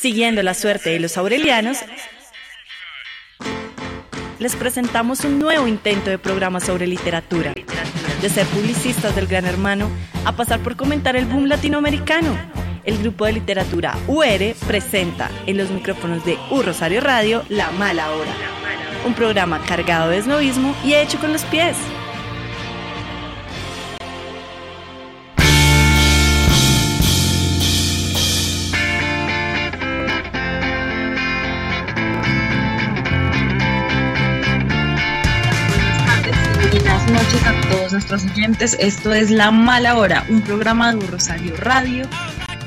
Siguiendo la suerte de los aurelianos, les presentamos un nuevo intento de programa sobre literatura. De ser publicistas del Gran Hermano a pasar por comentar el boom latinoamericano. El grupo de literatura UR presenta en los micrófonos de U Rosario Radio La Mala Hora. Un programa cargado de esnovismo y hecho con los pies. Nuestros oyentes. Esto es La Mala Hora, un programa de Rosario Radio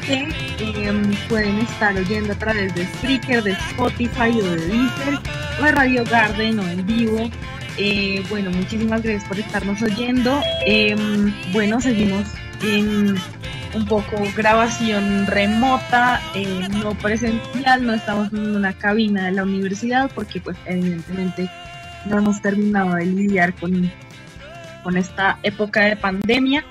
que eh, pueden estar oyendo a través de Spreaker, de Spotify o de Deezer o de Radio Garden o en vivo. Eh, bueno, muchísimas gracias por estarnos oyendo. Eh, bueno, seguimos en un poco grabación remota, eh, no presencial, no estamos en una cabina de la universidad porque pues evidentemente no hemos terminado de lidiar con, con esta época de pandemia.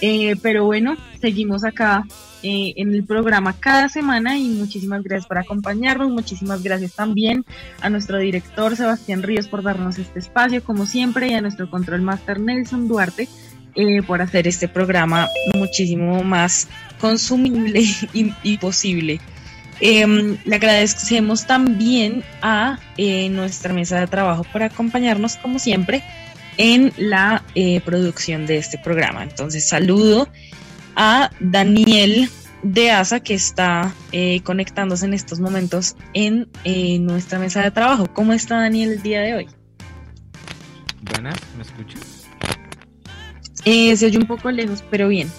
Eh, pero bueno, seguimos acá eh, en el programa cada semana y muchísimas gracias por acompañarnos. Muchísimas gracias también a nuestro director Sebastián Ríos por darnos este espacio, como siempre, y a nuestro control master Nelson Duarte eh, por hacer este programa muchísimo más consumible y, y posible. Eh, le agradecemos también a eh, nuestra mesa de trabajo por acompañarnos, como siempre, en la eh, producción de este programa. Entonces, saludo a Daniel de ASA, que está eh, conectándose en estos momentos en nuestra mesa de trabajo. ¿Cómo está Daniel el día de hoy? Buenas, ¿me escuchas? se oye un poco lejos, pero bien.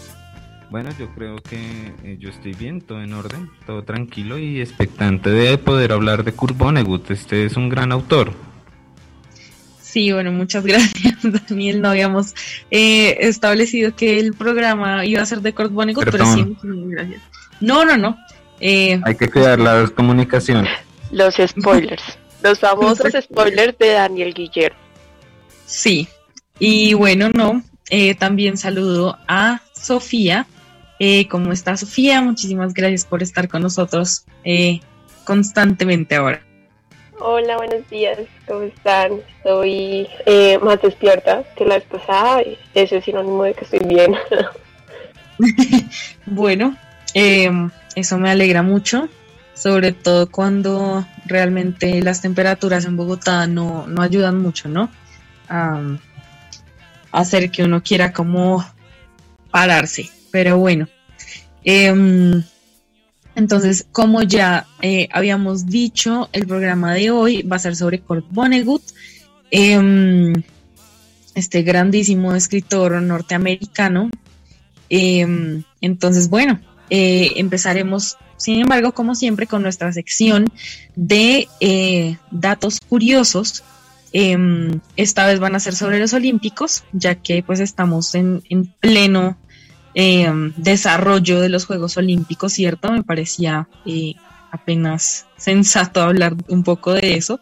Bueno, yo creo que eh, yo estoy bien, todo en orden, todo tranquilo y expectante de poder hablar de Kurt Vonnegut. Este es un gran autor. Sí, bueno, muchas gracias, Daniel. No habíamos eh, establecido que el programa iba a ser de Kurt Vonnegut, pero sí, muchas gracias. No, no, no. Eh, Hay que cuidar la comunicación. Los spoilers, los famosos spoilers de Daniel Guillermo. Sí, y bueno, no. Eh, también saludo a Sofía, eh, ¿Cómo está Sofía? Muchísimas gracias por estar con nosotros eh, constantemente ahora. Hola, buenos días, ¿cómo están? Estoy eh, más despierta que la vez pasada, eso es sinónimo de que estoy bien. bueno, em, eso me alegra mucho, sobre todo cuando realmente las temperaturas en Bogotá no, no ayudan mucho, ¿no? A hacer que uno quiera como pararse. Pero bueno, eh, entonces, como ya eh, habíamos dicho, el programa de hoy va a ser sobre Kurt Vonnegut, eh, este grandísimo escritor norteamericano. Em, entonces, bueno, eh, empezaremos, sin embargo, como siempre, con nuestra sección de eh, datos curiosos. Em, esta vez van a ser sobre los Olímpicos, ya que pues estamos en, en pleno eh, desarrollo de los Juegos Olímpicos, ¿cierto? Me parecía eh, apenas sensato hablar un poco de eso.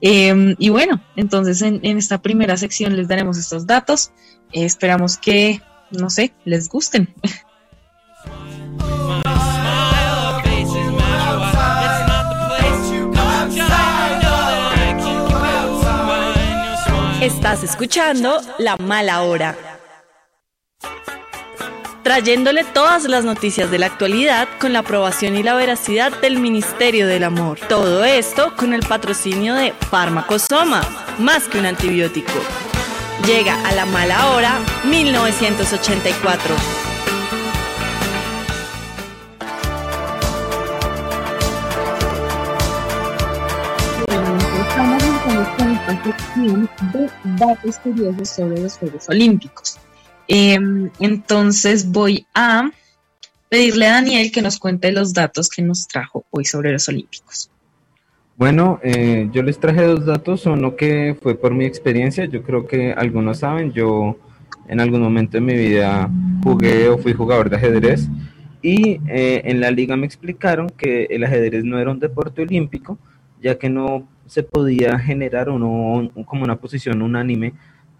Eh, y bueno, entonces en, en, esta primera sección les daremos estos datos. Esperamos que, no sé, les gusten. Estás escuchando La Mala Hora trayéndole todas las noticias de la actualidad con la aprobación y la veracidad del Ministerio del Amor. Todo esto con el patrocinio de Farmacosoma, más que un antibiótico. Llega a la mala hora 1984. Estamos con esta sección de datos curiosos sobre los Juegos Olímpicos. Eh, entonces voy a pedirle a Daniel que nos cuente los datos que nos trajo hoy sobre los Olímpicos. Bueno, eh, yo les traje dos datos, uno que fue por mi experiencia, yo creo que algunos saben, yo en algún momento de mi vida jugué o fui jugador de ajedrez y eh, en la liga me explicaron que el ajedrez no era un deporte olímpico, ya que no se podía generar uno como una posición unánime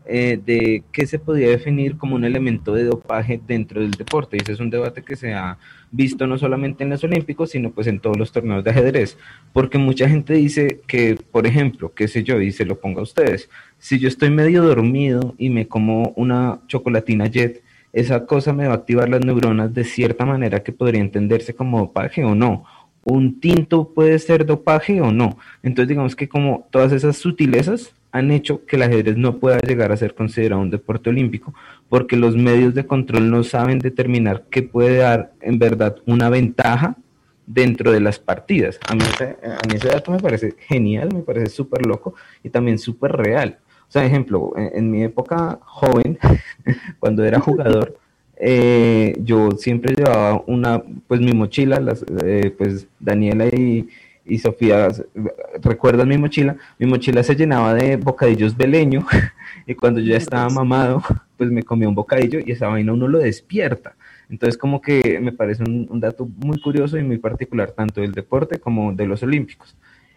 eh, de qué se podía definir como un elemento de dopaje dentro del deporte. Y ese es un debate que se ha visto no solamente en los Olímpicos, sino pues en todos los torneos de ajedrez. Porque mucha gente dice que, por ejemplo, qué sé yo, y se lo ponga a ustedes, si yo estoy medio dormido y me como una chocolatina jet, esa cosa me va a activar las neuronas de cierta manera que podría entenderse como dopaje o no. Un tinto puede ser dopaje o no. Entonces digamos que como todas esas sutilezas han hecho que el ajedrez no pueda llegar a ser considerado un deporte olímpico, porque los medios de control no saben determinar qué puede dar en verdad una ventaja dentro de las partidas. A mí, ese, dato me parece genial, me parece súper loco y también súper real. O sea, ejemplo, en, mi época joven, cuando era jugador, eh, yo siempre llevaba una, pues mi mochila, las, eh, pues Daniela y, y Sofía, ¿recuerdan mi mochila? Mi mochila se llenaba de bocadillos de leño y cuando yo ya estaba mamado, pues me comía un bocadillo y esa vaina uno lo despierta. Entonces como que me parece un, dato muy curioso y muy particular tanto del deporte como de los olímpicos.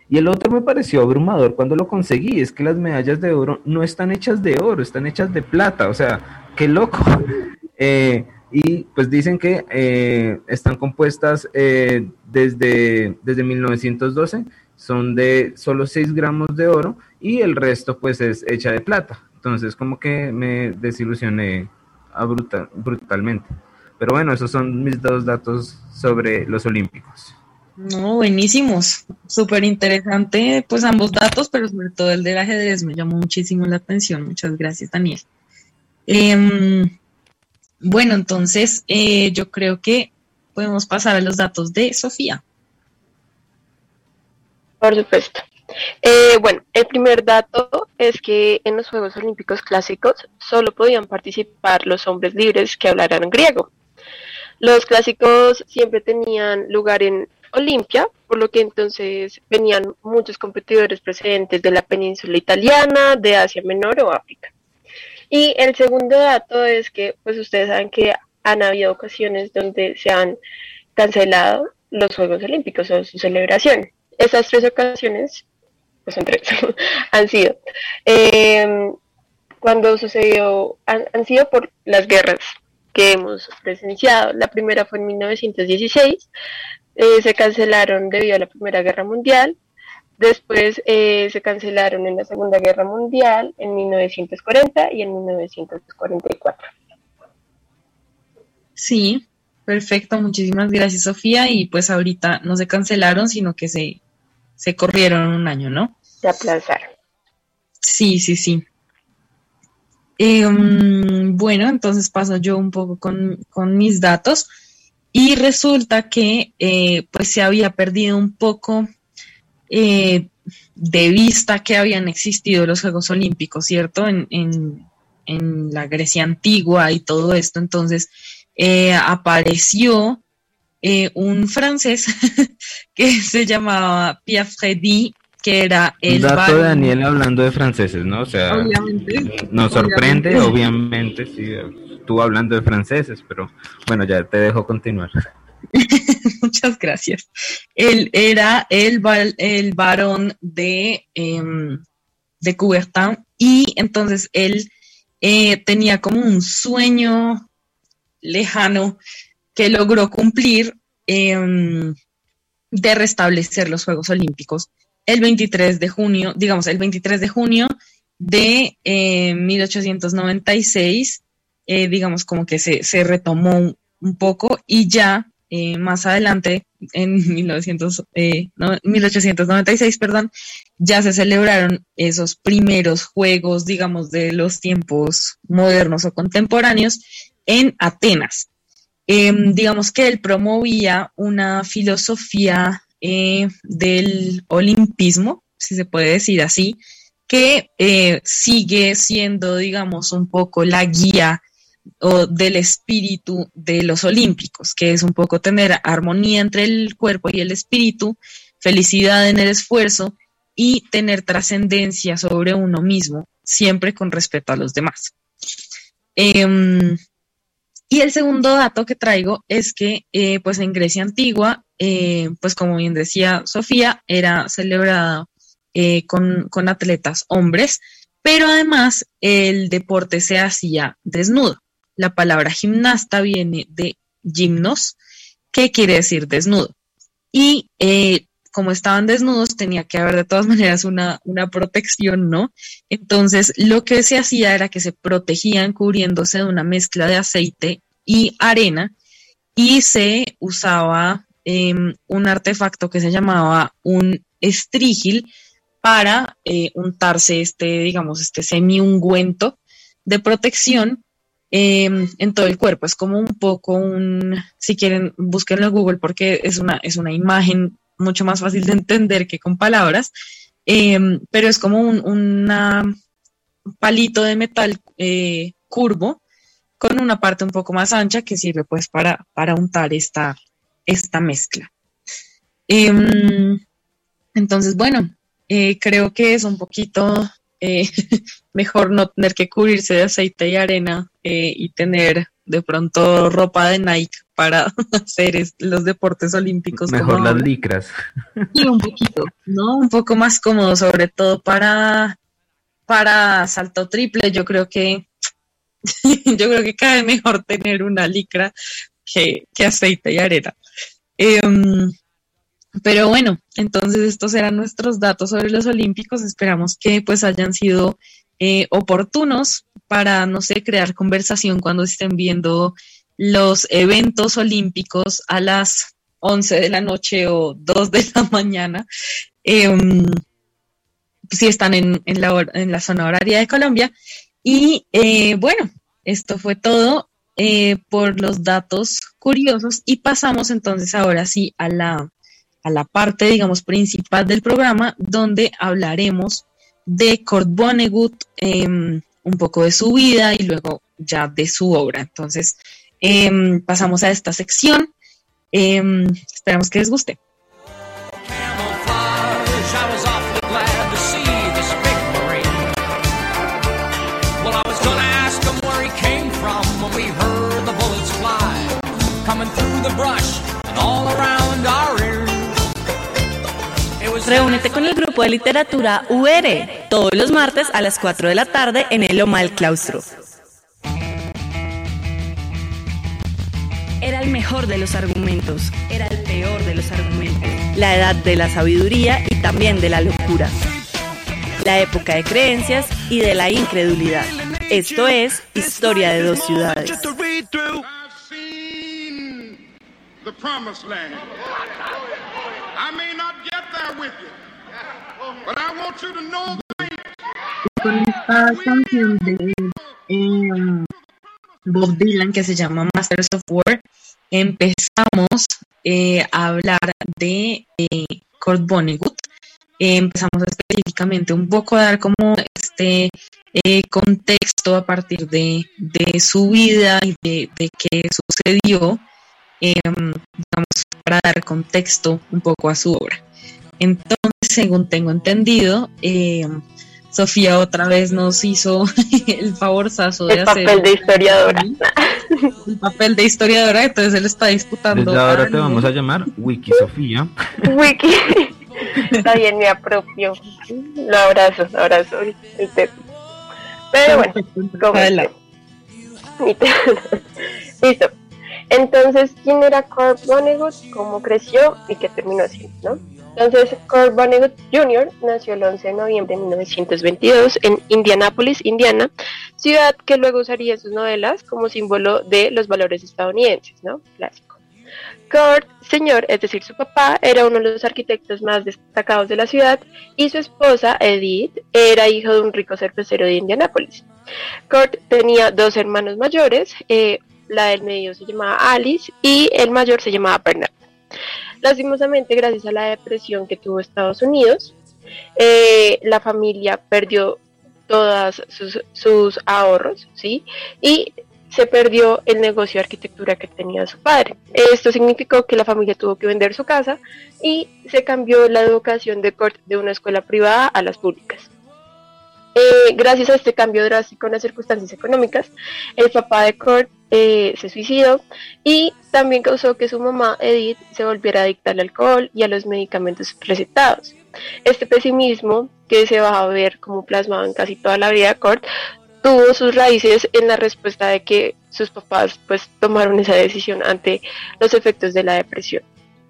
Y el otro me pareció abrumador cuando lo conseguí, es que las medallas de oro no están hechas de oro, están hechas de plata, o sea, qué loco. Eh, y pues dicen que eh, están compuestas eh, desde, desde 1912, son de solo 6 gramos de oro y el resto pues es hecha de plata. Entonces como que me desilusioné brutalmente. Pero bueno, esos son mis dos datos sobre los Olímpicos. No, buenísimos, súper interesante, pues ambos datos, pero sobre todo el del ajedrez me llamó muchísimo la atención. Muchas gracias, Daniel. Eh, bueno, entonces eh, yo creo que podemos pasar a los datos de Sofía. Por supuesto. Eh, bueno, el primer dato es que en los Juegos Olímpicos Clásicos solo podían participar los hombres libres que hablaran griego. Los clásicos siempre tenían lugar en Olimpia, por lo que entonces venían muchos competidores procedentes de la península italiana, de Asia Menor o África. Y el segundo dato es que, pues ustedes saben que han habido ocasiones donde se han cancelado los Juegos Olímpicos o su celebración. Esas tres ocasiones, pues son tres, han sido em, cuando sucedió, han, sido por las guerras que hemos presenciado. La primera fue en 1916, eh, se cancelaron debido a la Primera Guerra Mundial. Después eh, se cancelaron en la Segunda Guerra Mundial en 1940 y en 1944. Sí, perfecto. Muchísimas gracias, Sofía. Y pues ahorita no se cancelaron, sino que se, se corrieron un año, ¿no? Se aplazaron. Sí, sí, sí. Em, bueno, entonces paso yo un poco con, mis datos y resulta que eh, pues se había perdido un poco eh, de vista que habían existido los Juegos Olímpicos, ¿cierto? En, la Grecia antigua y todo esto. Entonces eh, apareció eh, un francés que se llamaba Pierre Freddy, que era el... Dato de Daniel hablando de franceses, ¿no? O sea, nos sorprende, obviamente, sí, tú hablando de franceses, pero bueno, ya te dejo continuar. Muchas gracias. Él era el, el varón de, eh, de Coubertin y entonces él eh, tenía como un sueño lejano que logró cumplir em, de restablecer los Juegos Olímpicos el 23 de junio, digamos, el 23 de junio de 1896, eh, eh, digamos, como que se, se retomó un poco y ya eh, más adelante, en 1900, 1896, eh, perdón, ya se celebraron esos primeros juegos, digamos, de los tiempos modernos o contemporáneos en Atenas. Em, digamos que él promovía una filosofía eh, del olimpismo, si se puede decir así, que sigue siendo, digamos, un poco la guía o del espíritu de los olímpicos, que es un poco tener armonía entre el cuerpo y el espíritu, felicidad en el esfuerzo y tener trascendencia sobre uno mismo, siempre con respeto a los demás. Em, y el segundo dato que traigo es que, eh, pues en Grecia antigua, eh, pues como bien decía Sofía, era celebrada eh, con, con atletas hombres, pero además el deporte se hacía desnudo. La palabra gimnasta viene de gimnos, que quiere decir desnudo. Y eh, como estaban desnudos, tenía que haber de todas maneras una, una, protección, ¿no? Entonces, lo que se hacía era que se protegían cubriéndose de una mezcla de aceite y arena y se usaba eh, un artefacto que se llamaba un estrígil para eh, untarse este, digamos, este semi-ungüento de protección Em, en todo el cuerpo. Es como un poco un, si quieren, búsquenlo en Google porque es una, es una imagen mucho más fácil de entender que con palabras, em, pero es como un palito de metal eh, curvo con una parte un poco más ancha que sirve pues para, para untar esta, esta mezcla. Em, entonces, bueno, eh, creo que es un poquito eh, mejor no tener que cubrirse de aceite y arena eh, y tener de pronto ropa de Nike para hacer los deportes olímpicos. Mejor las licras. Y un poquito, ¿no? Un poco más cómodo, sobre todo para, para salto triple. Yo creo que yo creo que cabe mejor tener una licra que, que aceite y arena. Em, pero bueno, entonces estos eran nuestros datos sobre los Olímpicos. Esperamos que pues hayan sido eh, oportunos para, no sé, crear conversación cuando estén viendo los eventos olímpicos a las 11 de la noche o 2 de la mañana. Em, si están en, la, en, la, zona horaria de Colombia. Y eh, bueno, esto fue todo eh, por los datos curiosos y pasamos entonces ahora sí a la a la parte, digamos, principal del programa, donde hablaremos de Kurt Vonnegut, em, un poco de su vida y luego ya de su obra. Entonces, em, pasamos a esta sección. Em, esperamos que les guste. Reúnete con el grupo de literatura UR todos los martes a las 4 de la tarde en el Loma del Claustro. Era el mejor de los argumentos, era el peor de los argumentos, la edad de la sabiduría y también de la locura, la época de creencias y de la incredulidad. Esto es Historia de dos ciudades. Con esta canción de em, Bob Dylan que se llama Masters of War, empezamos eh, a hablar de eh, Kurt Vonnegut. empezamos específicamente un poco a dar como este eh, contexto a partir de, su vida y de, de qué sucedió, em, para dar contexto un poco a su obra. Entonces, según tengo entendido, eh, Sofía otra vez nos hizo el favorzazo de hacer. El papel de historiadora. El papel de historiadora, entonces él está disputando. Desde ahora te vamos a llamar Wiki Sofía. Wiki. Está bien, me apropio. Lo abrazo, abrazo. Pero bueno, como Listo. Entonces, ¿quién era Kurt Vonnegut? ¿Cómo creció y qué terminó así, no? Entonces, Kurt Vonnegut Jr. nació el 11 de noviembre de 1922 en Indianápolis, Indiana, ciudad que luego usaría sus novelas como símbolo de los valores estadounidenses, ¿no? Clásico. Kurt, señor, es decir, su papá, era uno de los arquitectos más destacados de la ciudad y su esposa, Edith, era hijo de un rico cervecero de Indianápolis. Kurt tenía dos hermanos mayores, eh, la del medio se llamaba Alice y el mayor se llamaba Bernard. Lastimosamente, gracias a la depresión que tuvo Estados Unidos, eh, la familia perdió todos sus, ahorros, ¿sí? Y se perdió el negocio de arquitectura que tenía su padre. Esto significó que la familia tuvo que vender su casa y se cambió la educación de Kurt de una escuela privada a las públicas. Eh, gracias a este cambio drástico en las circunstancias económicas, el papá de Kurt eh, se suicidó y también causó que su mamá Edith se volviera adicta al alcohol y a los medicamentos recetados. Este pesimismo, que se va a ver como plasmado en casi toda la vida de Kurt, tuvo sus raíces en la respuesta de que sus papás pues tomaron esa decisión ante los efectos de la depresión.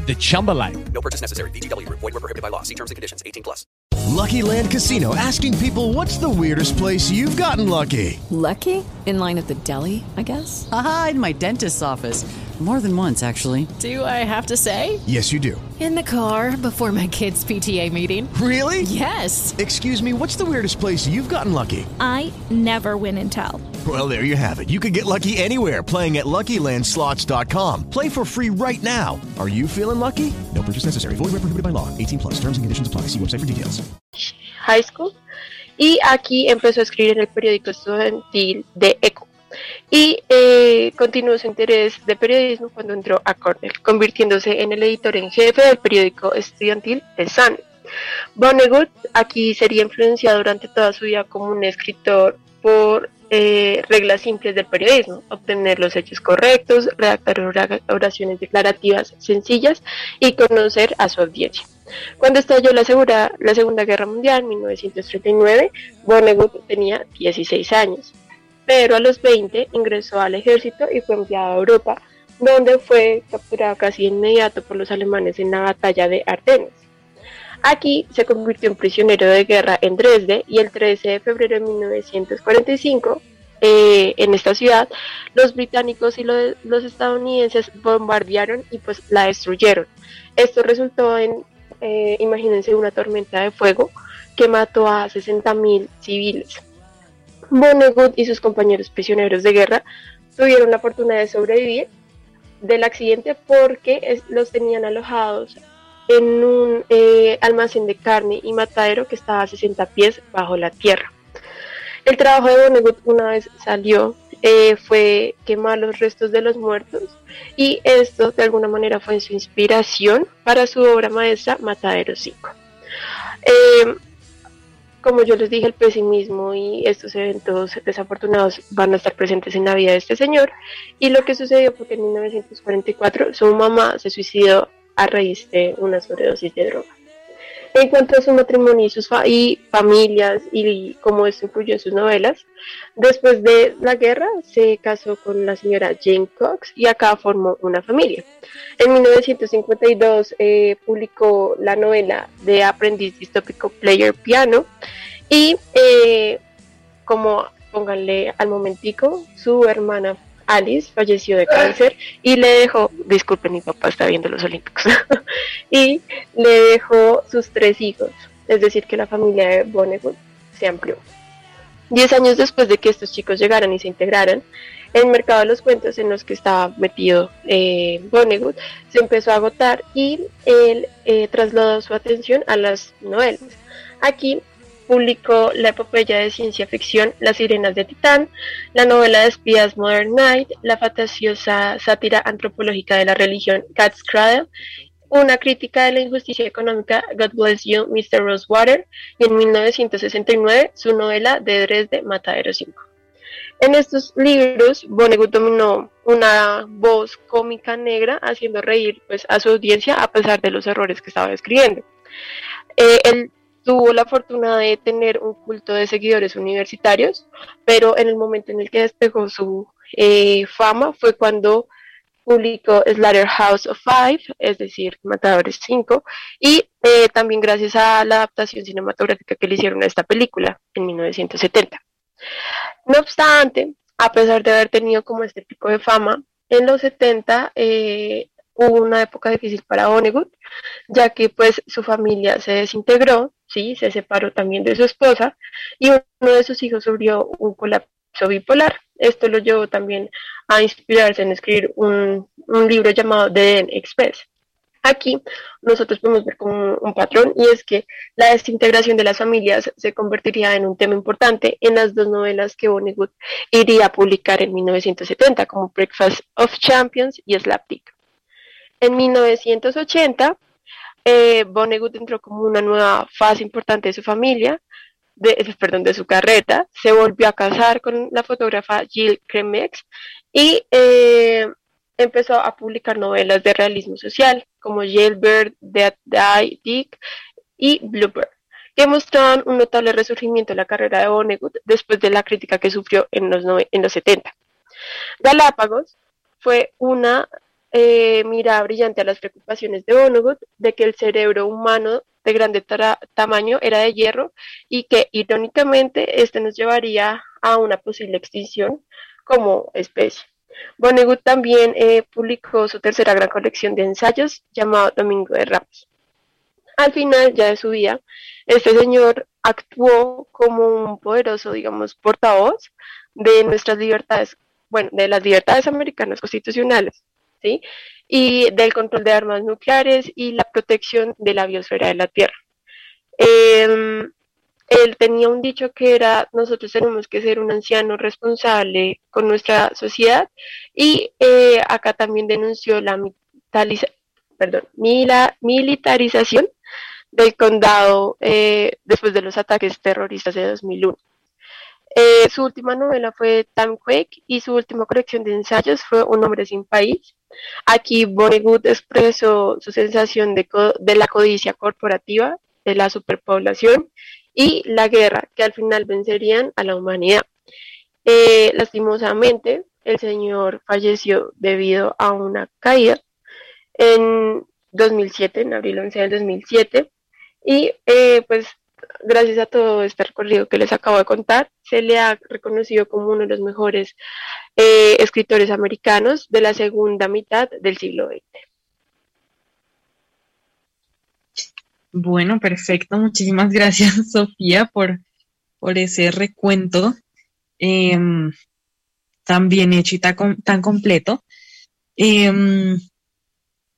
the Chumba life. No purchase necessary. BGW. Void were prohibited by law. See terms and conditions. 18 plus. Lucky Land Casino. Asking people, what's the weirdest place you've gotten lucky? Lucky? In line at the deli, I guess? Aha, in my dentist's office. More than once, actually. Do I have to say? Yes, you do. In the car before my kids' PTA meeting. Really? Yes. Excuse me, what's the weirdest place you've gotten lucky? I never win and tell. Well, there you have it. You can get lucky anywhere playing at LuckyLandSlots.com. Play for free right now. Are you feeling lucky? No purchase necessary. Void where prohibited by law. 18 plus. Terms and conditions apply. See website for details. High School. Y aquí empezó a escribir en el periódico estudiantil de ECO. Y eh, continuó su interés de periodismo cuando entró a Cornell, convirtiéndose en el editor en jefe del periódico estudiantil The Sun. Vonnegut aquí sería influenciado durante toda su vida como un escritor por eh, reglas simples del periodismo, obtener los hechos correctos, redactar oraciones declarativas sencillas y conocer a su audiencia. Cuando estalló la, la Segunda Guerra Mundial en 1939, Vonnegut tenía 16 años pero a los 20 ingresó al ejército y fue enviado a Europa, donde fue capturado casi inmediato por los alemanes en la batalla de Ardennes. Aquí se convirtió en prisionero de guerra en Dresde y el 13 de febrero de 1945, eh, en esta ciudad, los británicos y los, estadounidenses bombardearon y pues la destruyeron. Esto resultó en, eh, imagínense, una tormenta de fuego que mató a 60.000 civiles. Vonnegut y sus compañeros prisioneros de guerra tuvieron la fortuna de sobrevivir del accidente porque los tenían alojados en un eh, almacén de carne y matadero que estaba a 60 pies bajo la tierra. El trabajo de Vonnegut una vez salió eh, fue quemar los restos de los muertos y esto de alguna manera fue su inspiración para su obra maestra Matadero 5 como yo les dije, el pesimismo y estos eventos desafortunados van a estar presentes en la vida de este señor. Y lo que sucedió fue que en 1944 su mamá se suicidó a raíz de una sobredosis de droga. En cuanto a su matrimonio y sus y familias y cómo esto influyó en sus novelas, después de la guerra se casó con la señora Jane Cox y acá formó una familia. En 1952 eh, publicó la novela de aprendiz distópico Player Piano y eh, como pónganle al momentico, su hermana Alice falleció de cáncer y le dejó, disculpen, mi papá está viendo los Olímpicos, y le dejó sus tres hijos, es decir, que la familia de Vonnegut se amplió. Diez años después de que estos chicos llegaran y se integraran, el mercado de los cuentos en los que estaba metido eh, Vonnegut se empezó a agotar y él eh, trasladó su atención a las novelas. Aquí publicó la epopeya de ciencia ficción Las Sirenas de Titán, la novela de espías Modern Night, la fantasiosa sátira antropológica de la religión Cat's Cradle, una crítica de la injusticia económica God Bless You, Mr. Rosewater, y en 1969 su novela de Dresde, Matadero 5. En estos libros, Vonnegut dominó una voz cómica negra, haciendo reír pues, a su audiencia a pesar de los errores que estaba escribiendo. Eh, tuvo la fortuna de tener un culto de seguidores universitarios, pero en el momento en el que despegó su eh, fama fue cuando publicó House of Five, es decir, Matadores 5, y eh, también gracias a la adaptación cinematográfica que le hicieron a esta película en 1970. No obstante, A pesar de haber tenido como este tipo de fama, en los 70 eh, hubo una época difícil para Vonnegut, ya que pues su familia se desintegró, sí, se separó también de su esposa y uno de sus hijos sufrió un colapso bipolar. Esto lo llevó también a inspirarse en escribir un, libro llamado The Express. Aquí nosotros podemos ver como un patrón y es que la desintegración de las familias se convertiría en un tema importante en las dos novelas que Vonnegut iría a publicar en 1970 como Breakfast of Champions y Slapdick. En 1980, eh, Vonnegut entró como una nueva fase importante de su familia, de, perdón, de su carrera, se volvió a casar con la fotógrafa Jill Kremex y eh, empezó a publicar novelas de realismo social como Jailbird, Dead Die, Dick y Bluebird, que mostraban un notable resurgimiento en la carrera de Vonnegut después de la crítica que sufrió en los, en los 70. Galápagos fue una eh, mirada brillante a las preocupaciones de Vonnegut de que el cerebro humano de grande tamaño era de hierro y que irónicamente este nos llevaría a una posible extinción como especie. Vonnegut también eh, publicó su tercera gran colección de ensayos llamado Domingo de Ramos. Al final ya de su vida, este señor actuó como un poderoso, digamos, portavoz de nuestras libertades, bueno, de las libertades americanas constitucionales, ¿sí? Y del control de armas nucleares y la protección de la biosfera de la Tierra. Em, él tenía un dicho que era, nosotros tenemos que ser un anciano responsable con nuestra sociedad y eh, acá también denunció la militarización del condado eh, después de los ataques terroristas de 2001. Eh, su última novela fue Quake y su última colección de ensayos fue Un hombre sin país. Aquí Vonnegut expresó su sensación de, de la codicia corporativa, de la superpoblación y la guerra, que al final vencerían a la humanidad. Eh, lastimosamente, el señor falleció debido a una caída en 2007, en abril 11 del 2007, y eh, pues gracias a todo este recorrido que les acabo de contar, se le ha reconocido como uno de los mejores eh, escritores americanos de la segunda mitad del siglo XX. Bueno, perfecto. Muchísimas gracias, Sofía, por, por ese recuento em, tan bien hecho y tan, completo. Em,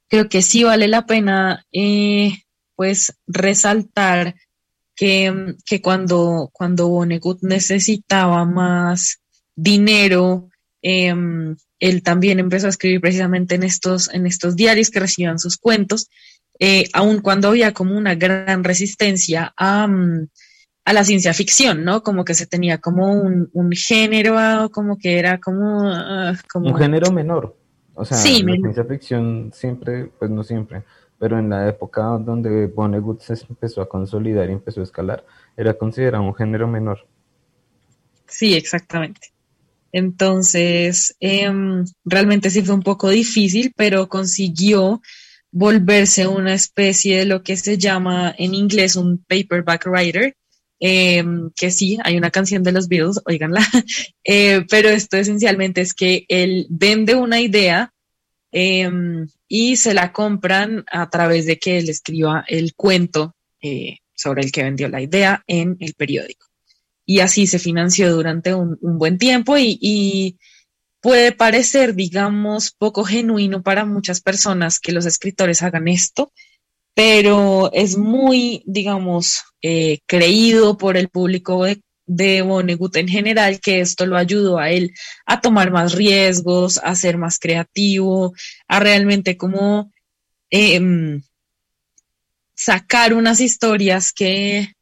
creo que sí vale la pena, eh, pues, resaltar que, que, cuando, cuando Vonnegut necesitaba más dinero, em, él también empezó a escribir precisamente en estos, en estos diarios que recibían sus cuentos eh, aun cuando había como una gran resistencia a, mm, a, la ciencia ficción, ¿no? Como que se tenía como un, un género, ah, como que era como, ah, como... Un género menor. O sea, la ciencia ficción siempre, pues no siempre, pero en la época donde Vonnegut se empezó a consolidar y empezó a escalar, era considerado un género menor. Sí, exactamente. Entonces, em, realmente sí fue un poco difícil, pero consiguió volverse una especie de lo que se llama en inglés un paperback writer, em, que sí, hay una canción de los Beatles, oiganla, eh, pero esto esencialmente es que él vende una idea em, y se la compran a través de que él escriba el cuento eh, sobre el que vendió la idea en el periódico. Y así se financió durante un, buen tiempo y puede parecer, digamos, poco genuino para muchas personas que los escritores hagan esto, pero es muy, digamos, eh, creído por el público de, de Vonnegut en general, que esto lo ayudó a él a tomar más riesgos, a ser más creativo, a realmente como em, sacar unas historias que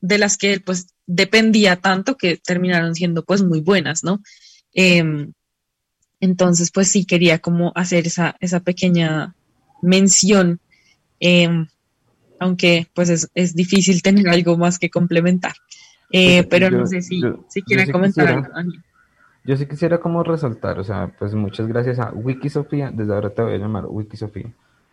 de las que él pues dependía tanto que terminaron siendo pues muy buenas, ¿no? Em, entonces, pues sí quería como hacer esa, esa pequeña mención, em, aunque pues es, difícil tener algo más que complementar. Eh, pues, pero no sé si, si quiere comentar algo. Yo sí quisiera como resaltar, o sea, pues muchas gracias a Wikisofía, desde ahora te voy a llamar Wikisofía,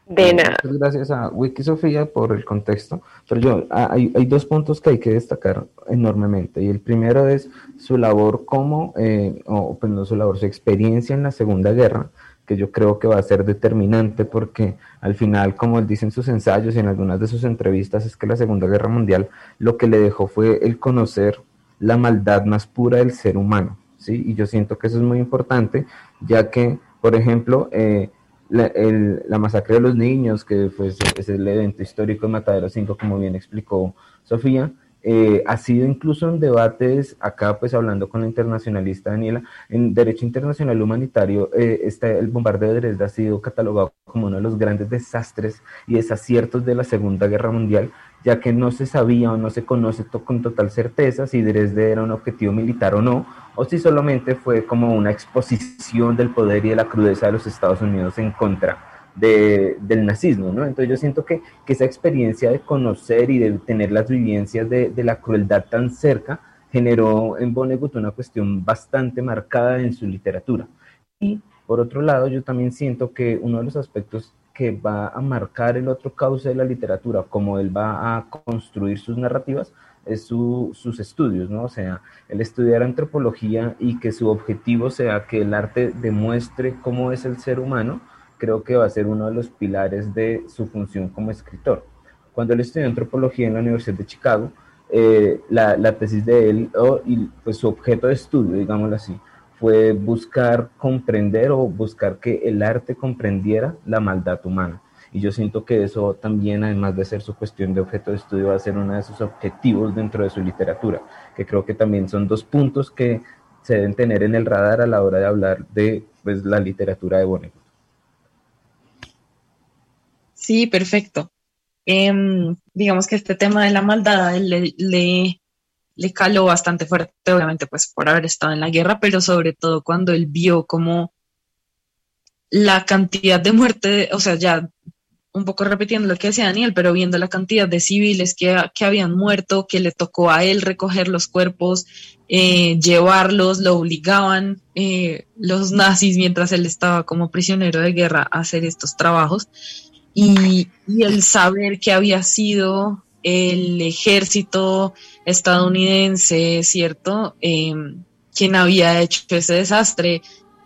De Eh, nada. muchas gracias a Wikisofía por el contexto, pero yo hay, hay dos puntos que hay que destacar enormemente y el primero es su labor como, eh, o pues no su labor, su experiencia en la Segunda Guerra, que yo creo que va a ser determinante porque al final, como él dice en sus ensayos y en algunas de sus entrevistas, es que la Segunda Guerra Mundial lo que le dejó fue el conocer la maldad más pura del ser humano, ¿sí? Y yo siento que eso es muy importante, ya que, por ejemplo, eh, la, el- la masacre de los niños, que fue ese- es el evento histórico de Matadero 5, como bien explicó Sofía, eh, ha sido incluso en debates, acá pues hablando con la internacionalista Daniela, en Derecho Internacional Humanitario, eh, este, el bombardeo de Dresde ha sido catalogado como uno de los grandes desastres y desaciertos de la Segunda Guerra Mundial, ya que no se sabía o no se conoce to- con total certeza si Dresde era un objetivo militar o no, o si solamente fue como una exposición del poder y de la crudeza de los Estados Unidos en contra de- del nazismo, ¿no? Entonces yo siento que, que esa experiencia de conocer y de tener las vivencias de, de la crueldad tan cerca generó en Vonnegut una cuestión bastante marcada en su literatura. Y por otro lado, yo también siento que uno de los aspectos que va a marcar el otro cauce de la literatura, como él va a construir sus narrativas, es su- sus estudios, ¿no? O sea, el estudiar antropología y que su objetivo sea que el arte demuestre cómo es el ser humano, creo que va a ser uno de los pilares de su función como escritor. Cuando él estudió antropología en la Universidad de Chicago, eh, la, la tesis de él, o- y pues su objeto de estudio, digámoslo así, fue buscar comprender o buscar que el arte comprendiera la maldad humana. Y yo siento que eso también, además de ser su cuestión de objeto de estudio, va a ser uno de sus objetivos dentro de su literatura, que creo que también son dos puntos que se deben tener en el radar a la hora de hablar de pues, la literatura de Vonnegut. Sí, perfecto. Em, digamos que este tema de la maldad le, le, caló bastante fuerte, obviamente, pues por haber estado en la guerra, pero sobre todo cuando él vio como la cantidad de muerte, o sea, ya un poco repitiendo lo que decía Daniel, pero viendo la cantidad de civiles que, que habían muerto, que le tocó a él recoger los cuerpos, eh, llevarlos, lo obligaban eh, los nazis mientras él estaba como prisionero de guerra a hacer estos trabajos y, y el saber que había sido el ejército estadounidense, ¿cierto? Eh, quien había hecho ese desastre.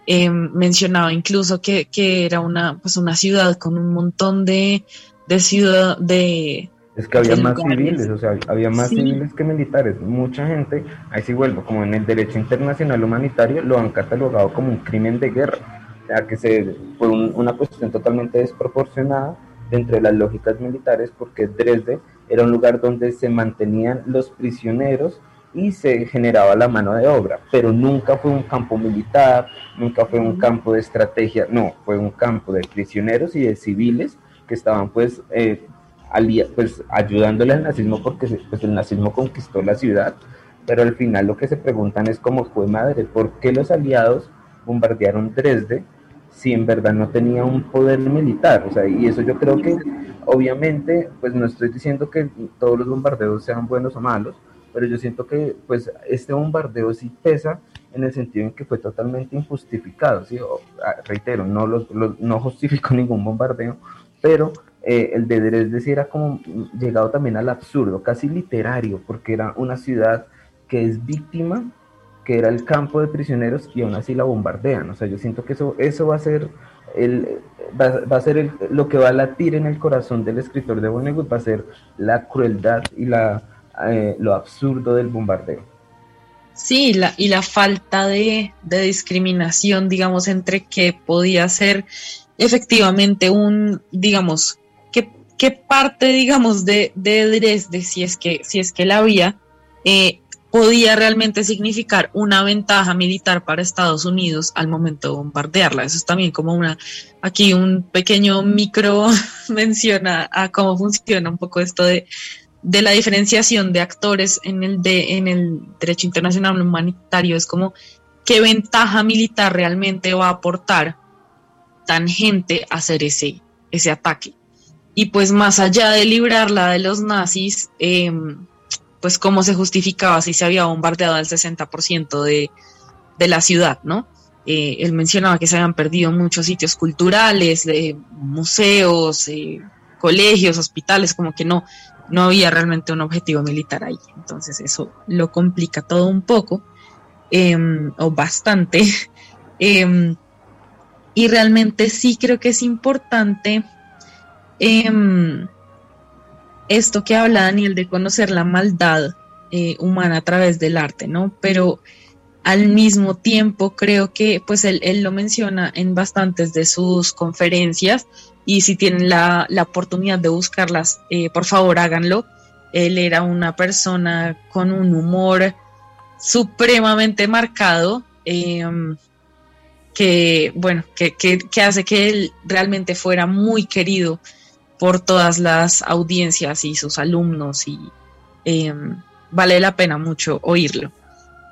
Eh, mencionaba incluso que, que, era una, pues una ciudad con un montón de, de ciudad de... Es que había más lugares. civiles, o sea, había más Sí. civiles que militares. Mucha gente, ahí sí vuelvo, como en el derecho internacional humanitario, lo han catalogado como un crimen de guerra. Sea, que se, fue un- una cuestión totalmente desproporcionada dentro de las lógicas militares, porque Dresde era un lugar donde se mantenían los prisioneros y se generaba la mano de obra, pero nunca fue un campo militar, nunca fue un campo de estrategia, no, fue un campo de prisioneros y de civiles que estaban pues, eh, pues ayudándole al nazismo porque pues, el nazismo conquistó la ciudad, pero al final lo que se preguntan es cómo fue madre, ¿por qué los aliados bombardearon Dresde si en verdad no tenía un poder militar? O sea, y eso yo creo que obviamente, pues no estoy diciendo que todos los bombardeos sean buenos o malos, pero yo siento que pues este bombardeo sí pesa en el sentido en que fue totalmente injustificado, ¿sí? Ah, reitero, no, los, no justifico ningún bombardeo, pero eh, el de Dresde sí era como llegado también al absurdo, casi literario, porque era una ciudad que es víctima, que era el campo de prisioneros y aún así la bombardean, o sea, yo siento que eso, eso va a ser el, va, va a ser el- lo que va a latir en el corazón del escritor de Vonnegut, va a ser la crueldad y la, eh, lo absurdo del bombardeo. Sí, la, y la falta de, de discriminación, digamos, entre qué podía ser efectivamente un, digamos, qué, qué parte, digamos, de, de Dresde, si es que, si es que la había, eh, podía realmente significar una ventaja militar para Estados Unidos al momento de bombardearla. Eso es también como una, aquí un pequeño micro menciona a cómo funciona un poco esto de, de la diferenciación de actores en el, de, en el derecho internacional humanitario. Es como qué ventaja militar realmente va a aportar tangente a hacer ese, ese ataque. Y pues más allá de librarla de los nazis, eh, pues cómo se justificaba si se había bombardeado el 60% de, de la ciudad, ¿no? Eh, él mencionaba que se habían perdido muchos sitios culturales, museos, colegios, hospitales, como que no, no había realmente un objetivo militar ahí. Entonces eso lo complica todo un poco, em, o bastante. Em, y realmente sí creo que es importante em, esto que habla Daniel de conocer la maldad eh, humana a través del arte, ¿no? Pero al mismo tiempo creo que, pues él, él lo menciona en bastantes de sus conferencias y si tienen la, la oportunidad de buscarlas, eh, por favor háganlo. Él era una persona con un humor supremamente marcado, em, que, bueno, que, que, hace que él realmente fuera muy querido por todas las audiencias y sus alumnos y em, vale la pena mucho oírlo.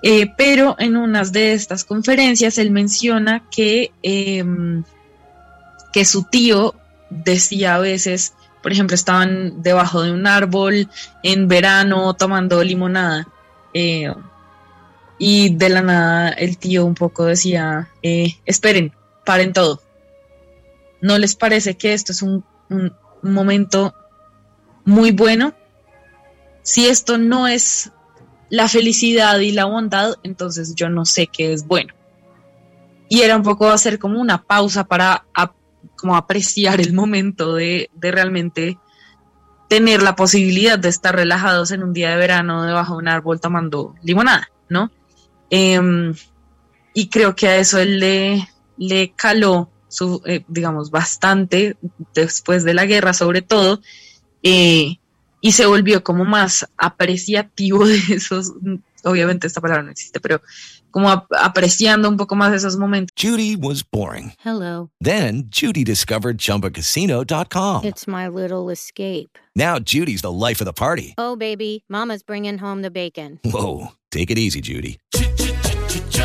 Eh, pero en unas de estas conferencias él menciona que, em, que su tío decía a veces, por ejemplo, estaban debajo de un árbol en verano tomando limonada. Eh, y de la nada el tío un poco decía, eh, esperen, paren todo. ¿No les parece que esto es un momento muy bueno? Si esto no es la felicidad y la bondad, entonces yo no sé qué es bueno. Y era un poco hacer como una pausa para como apreciar el momento de, realmente tener la posibilidad de estar relajados en un día de verano debajo de un árbol tomando limonada, ¿no? Em, y creo que a eso él le, le caló, su, eh, digamos, bastante después de la guerra, sobre todo, eh, y se volvió como más apreciativo de esos, obviamente esta palabra no existe, pero como ap apreciando un poco más esos momentos. Judy was boring. Hello. Then Judy discovered chumbacasino.com. It's my little escape. Now Judy's the life of the party. Oh baby, mama's bringing home the bacon. Whoa, take it easy Judy.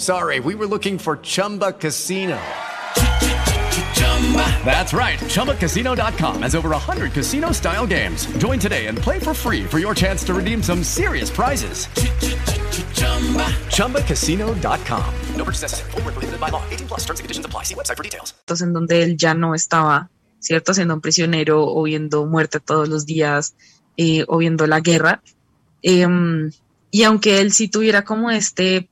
Sorry, we were looking for Chumba Casino. That's right. ChumbaCasino.com has over 100 casino style games. Join today and play for free for your chance to redeem some serious prizes. ChumbaCasino.com. No purchase necessary. Full prohibited by law. 18 plus terms and conditions apply. See website for details. Entonces, en donde él ya no estaba, ¿cierto? Siendo un prisionero o viendo muerte todos los días eh, o viendo la guerra. Eh, y aunque él sí tuviera como este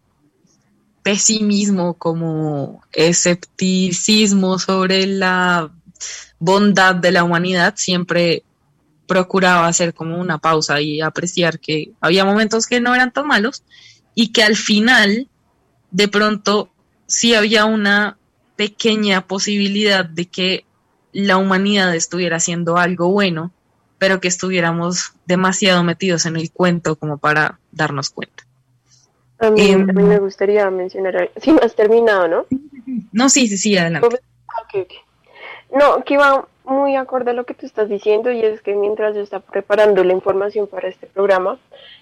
pesimismo, como escepticismo sobre la bondad de la humanidad, siempre procuraba hacer como una pausa y apreciar que había momentos que no eran tan malos y que al final, de pronto, sí había una pequeña posibilidad de que la humanidad estuviera haciendo algo bueno, pero que estuviéramos demasiado metidos en el cuento como para darnos cuenta. A mí, em, me gustaría mencionar, no has terminado, ¿no? No, sí, sí, sí, adelante. Ah, no, que iba muy acorde a lo que tú estás diciendo y es que mientras yo estaba preparando la información para este programa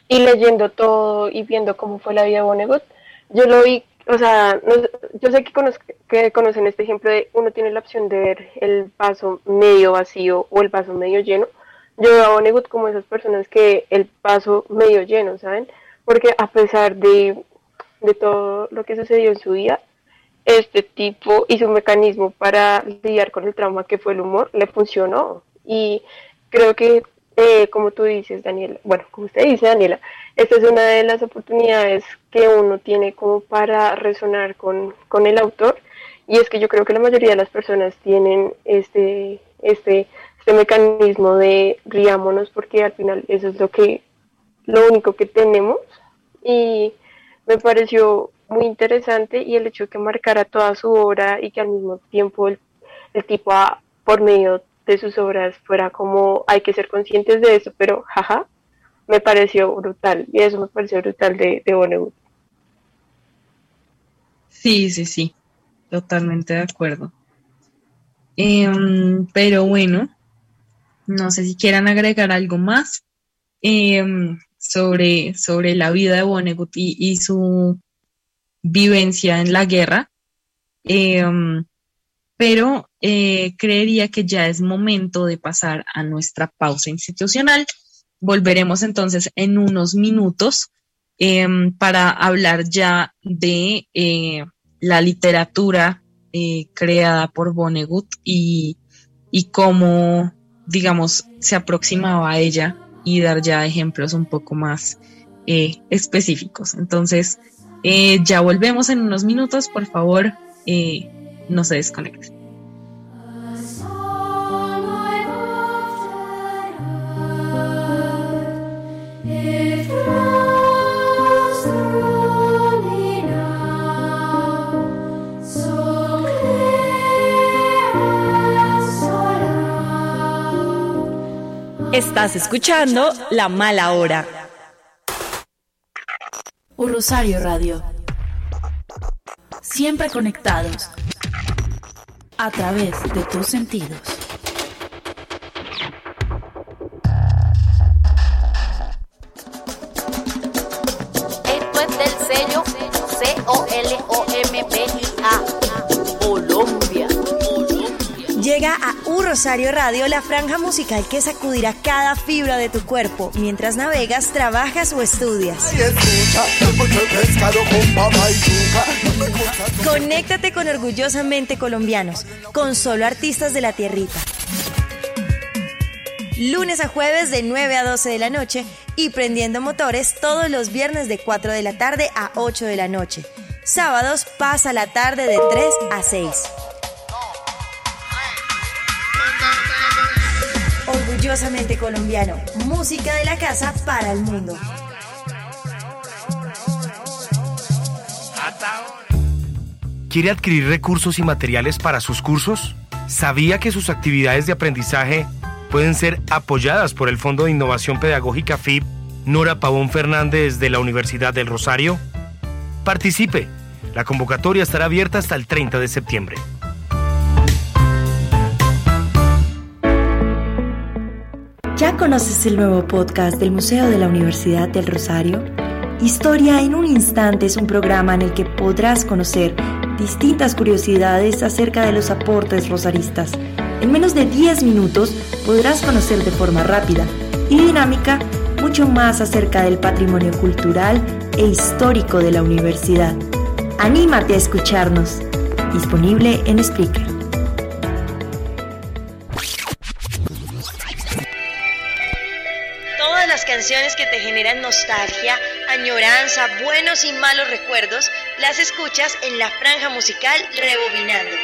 y leyendo todo y viendo cómo fue la vida de Vonnegut, yo lo vi, o sea, yo sé que, que conocen este ejemplo de uno tiene la opción de ver el vaso medio vacío o el vaso medio lleno. Yo veo a Vonnegut como esas personas que el vaso medio lleno, ¿saben? Porque a pesar de, todo lo que sucedió en su vida, este tipo y su mecanismo para lidiar con el trauma que fue el humor le funcionó. Y creo que, eh, como tú dices, Daniela, bueno, como usted dice, Daniela, esta es una de las oportunidades que uno tiene como para resonar con, con el autor. Y es que yo creo que la mayoría de las personas tienen este, este, este mecanismo de riámonos porque al final eso es lo que lo único que tenemos y me pareció muy interesante y el hecho de que marcara toda su obra y que al mismo tiempo el, tipo por medio de sus obras fuera como hay que ser conscientes de eso, pero jaja, me pareció brutal y eso me pareció brutal de, de Sí, sí, sí. totalmente de acuerdo. Em, pero bueno, no sé si quieran agregar algo más em, sobre, sobre la vida de Vonnegut y, su vivencia en la guerra. Em, pero eh, creería que ya es momento de pasar a nuestra pausa institucional. Volveremos entonces en unos minutos em, para hablar ya de eh, la literatura eh, creada por Vonnegut y, y cómo, digamos, se aproximaba a ella y dar ya ejemplos un poco más específicos. Entonces, ya volvemos en unos minutos, por favor, no se desconecten. Estás escuchando La Mala Hora. Un Rosario Radio. Siempre conectados a través de tus sentidos. Llega a U Rosario Radio la franja musical que sacudirá cada fibra de tu cuerpo mientras navegas, trabajas o estudias. Conéctate con orgullosamente colombianos, con solo artistas de la tierrita. Lunes a jueves de 9 a 12 de la noche y prendiendo motores todos los viernes de 4 de la tarde a 8 de la noche. Sábados pasa la tarde de 3 a 6. Orgullosamente colombiano, música de la casa para el mundo. ¿Quiere adquirir recursos y materiales para sus cursos? ¿Sabía que sus actividades de aprendizaje pueden ser apoyadas por el Fondo de Innovación Pedagógica FIB Nora Pavón Fernández de la Universidad del Rosario? Participe. La convocatoria estará abierta hasta el 30 de septiembre. ¿Ya conoces el nuevo podcast del Museo de la Universidad del Rosario? Historia en un instante es un programa en el que podrás conocer distintas curiosidades acerca de los aportes rosaristas. En menos de 10 minutos podrás conocer de forma rápida y dinámica mucho más acerca del patrimonio cultural e histórico de la universidad. Anímate a escucharnos. Disponible en Spreaker. Que te generan nostalgia, añoranza, buenos y malos recuerdos, las escuchas en la franja musical Rebobinando.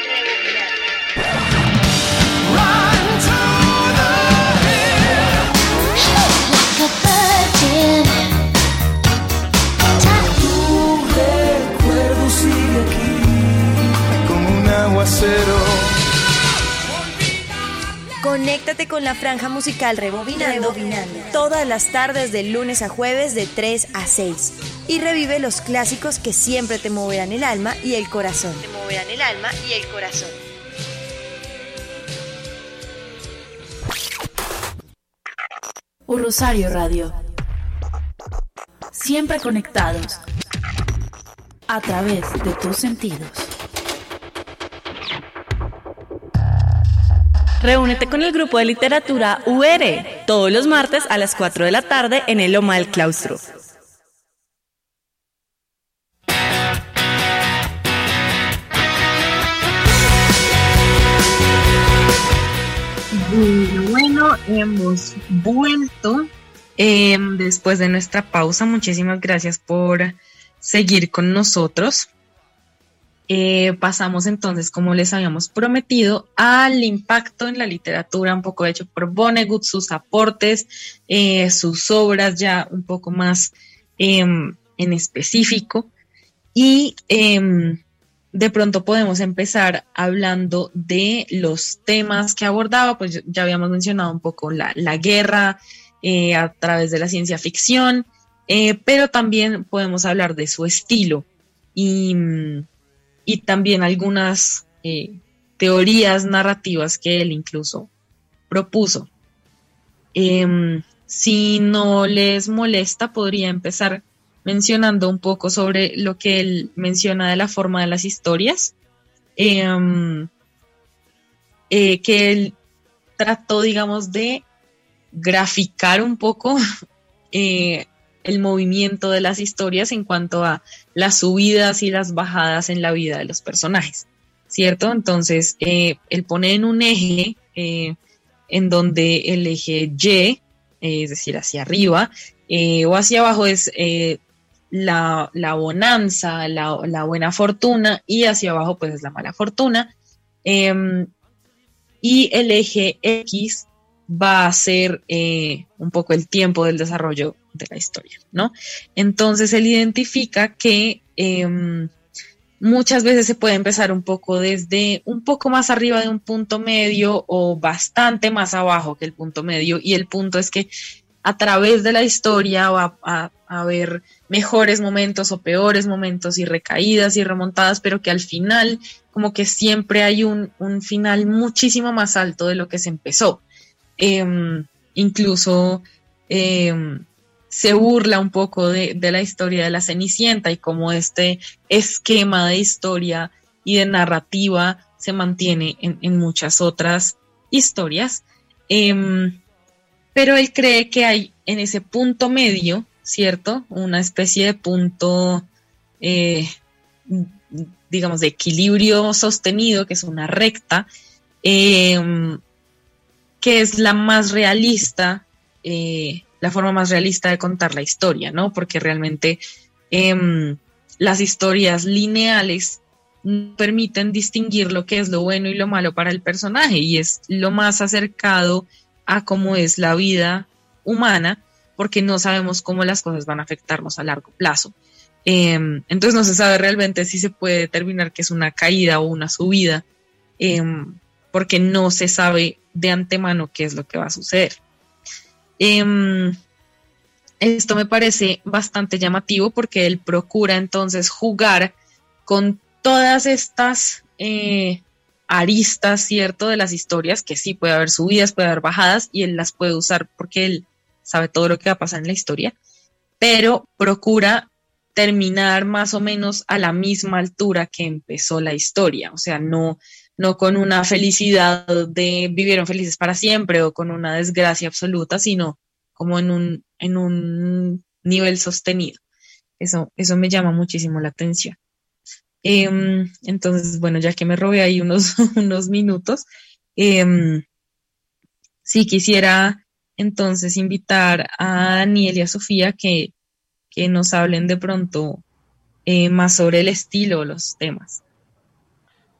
Con la franja musical Rebobinando, todas las tardes de lunes a jueves de 3 a 6 y revive los clásicos que siempre te moverán el alma y el corazón. Te moverán el alma y el corazón. Un Rosario Radio. Siempre conectados a través de tus sentidos. Reúnete con el grupo de literatura UR todos los martes a las 4 de la tarde en el Loma del Claustro. Bueno, hemos vuelto eh, después de nuestra pausa. Muchísimas gracias por seguir con nosotros. Eh, pasamos entonces, como les habíamos prometido, al impacto en la literatura, un poco hecho por Vonnegut, sus aportes, eh, sus obras ya un poco más em, en específico. Y em, de pronto podemos empezar hablando de los temas que abordaba, pues ya habíamos mencionado un poco la, la guerra eh, a través de la ciencia ficción, pero también podemos hablar de su estilo. Y y también algunas eh, teorías narrativas que él incluso propuso. Em, si no les molesta, podría empezar mencionando un poco sobre lo que él menciona de la forma de las historias, em, eh, que él trató, digamos, de graficar un poco eh, el movimiento de las historias en cuanto a las subidas y las bajadas en la vida de los personajes, ¿cierto? Entonces, eh, él pone en un eje en donde el eje Y, es decir, hacia arriba, o hacia abajo es la, bonanza, la, buena fortuna y hacia abajo pues es la mala fortuna. Em, y el eje X va a ser eh, un poco el tiempo del desarrollo de la historia, ¿no? Entonces él identifica que em, muchas veces se puede empezar un poco desde un poco más arriba de un punto medio o bastante más abajo que el punto medio y el punto es que a través de la historia va a, haber mejores momentos o peores momentos y recaídas y remontadas, pero que al final como que siempre hay un, final muchísimo más alto de lo que se empezó. Em, incluso em, se burla un poco de, la historia de la Cenicienta y cómo este esquema de historia y de narrativa se mantiene en, muchas otras historias. Em, pero él cree que hay en ese punto medio, ¿cierto? Una especie de punto, eh, digamos, de equilibrio sostenido, que es una recta, que es la más realista, eh, la forma más realista de contar la historia, ¿no? Porque realmente em, las historias lineales permiten distinguir lo que es lo bueno y lo malo para el personaje y es lo más acercado a cómo es la vida humana, porque no sabemos cómo las cosas van a afectarnos a largo plazo. Em, entonces no se sabe realmente si se puede determinar que es una caída o una subida, em, porque no se sabe de antemano qué es lo que va a suceder. Em, esto me parece bastante llamativo porque él procura entonces jugar con todas estas eh, aristas, ¿cierto?, de las historias, que sí puede haber subidas, puede haber bajadas, y él las puede usar porque él sabe todo lo que va a pasar en la historia, pero procura terminar más o menos a la misma altura que empezó la historia, o sea, no, no con una felicidad de vivieron felices para siempre o con una desgracia absoluta, sino como en un, en un nivel sostenido. Eso, eso me llama muchísimo la atención. Em, entonces, bueno, ya que me robé ahí unos, unos minutos, eh, sí quisiera entonces invitar a Daniel y a Sofía que, nos hablen de pronto eh, más sobre el estilo, los temas.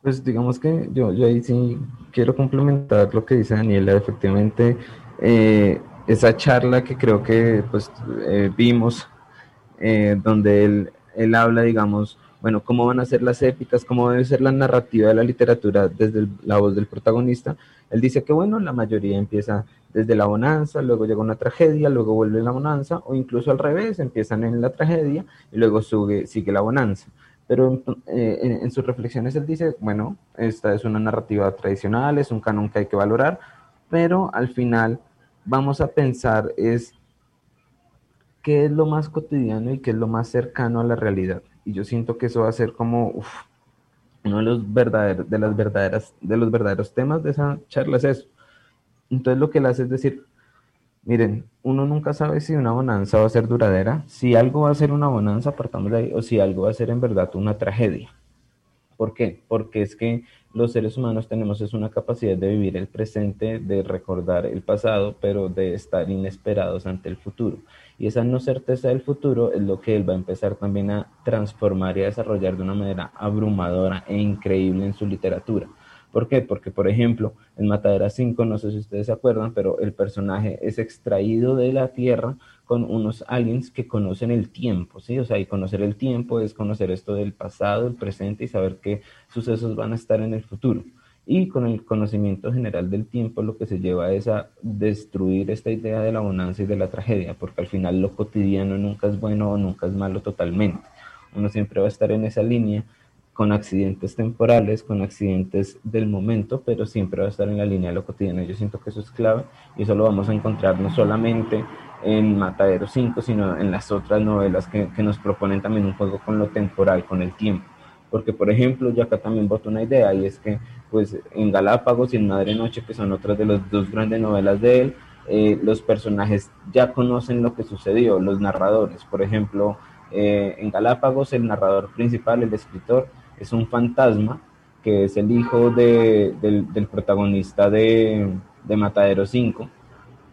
Pues digamos que yo, yo ahí sí quiero complementar lo que dice Daniela, efectivamente, eh, esa charla que creo que pues eh, vimos, donde él, él habla, digamos, bueno, cómo van a ser las épicas, cómo debe ser la narrativa de la literatura desde la voz del protagonista. Él dice que, bueno, la mayoría empieza desde la bonanza, luego llega una tragedia, luego vuelve la bonanza, o incluso al revés, empiezan en la tragedia y luego sigue la bonanza. Pero eh, en, en sus reflexiones él dice, bueno, esta es una narrativa tradicional, es un canon que hay que valorar, pero al final vamos a pensar es qué es lo más cotidiano y qué es lo más cercano a la realidad y yo siento que eso va a ser como uno de los verdaderos, de las verdaderas, de los verdaderos temas de esa charla es eso. Entonces lo que él hace es decir, miren, uno nunca sabe si una bonanza va a ser duradera, si algo va a ser una bonanza, partamos de ahí, o si algo va a ser en verdad una tragedia. ¿Por qué? Porque es que los seres humanos tenemos es una capacidad de vivir el presente, de recordar el pasado, pero de estar inesperados ante el futuro. Y esa no certeza del futuro es lo que él va a empezar también a transformar y a desarrollar de una manera abrumadora e increíble en su literatura. ¿Por qué? Porque, por ejemplo, en Matadera 5, no sé si ustedes se acuerdan, pero el personaje es extraído de la Tierra con unos aliens que conocen el tiempo, ¿sí? O sea, y conocer el tiempo es conocer esto del pasado, el presente y saber qué sucesos van a estar en el futuro. Y con el conocimiento general del tiempo lo que se lleva es a destruir esta idea de la bonanza y de la tragedia, porque al final lo cotidiano nunca es bueno o nunca es malo totalmente. Uno siempre va a estar en esa línea con accidentes temporales, con accidentes del momento, pero siempre va a estar en la línea de lo cotidiano. Yo siento que eso es clave y eso lo vamos a encontrar no solamente en Matadero 5, sino en las otras novelas que, que nos proponen también un juego con lo temporal, con el tiempo. Porque, por ejemplo, yo acá también voto una idea y es que, pues, en Galápagos y en Madre Noche, que son otras de las dos grandes novelas de él, eh, los personajes ya conocen lo que sucedió, los narradores. Por ejemplo, eh, en Galápagos, el narrador principal, el escritor, es un fantasma que es el hijo de, del, del, protagonista de, de Matadero 5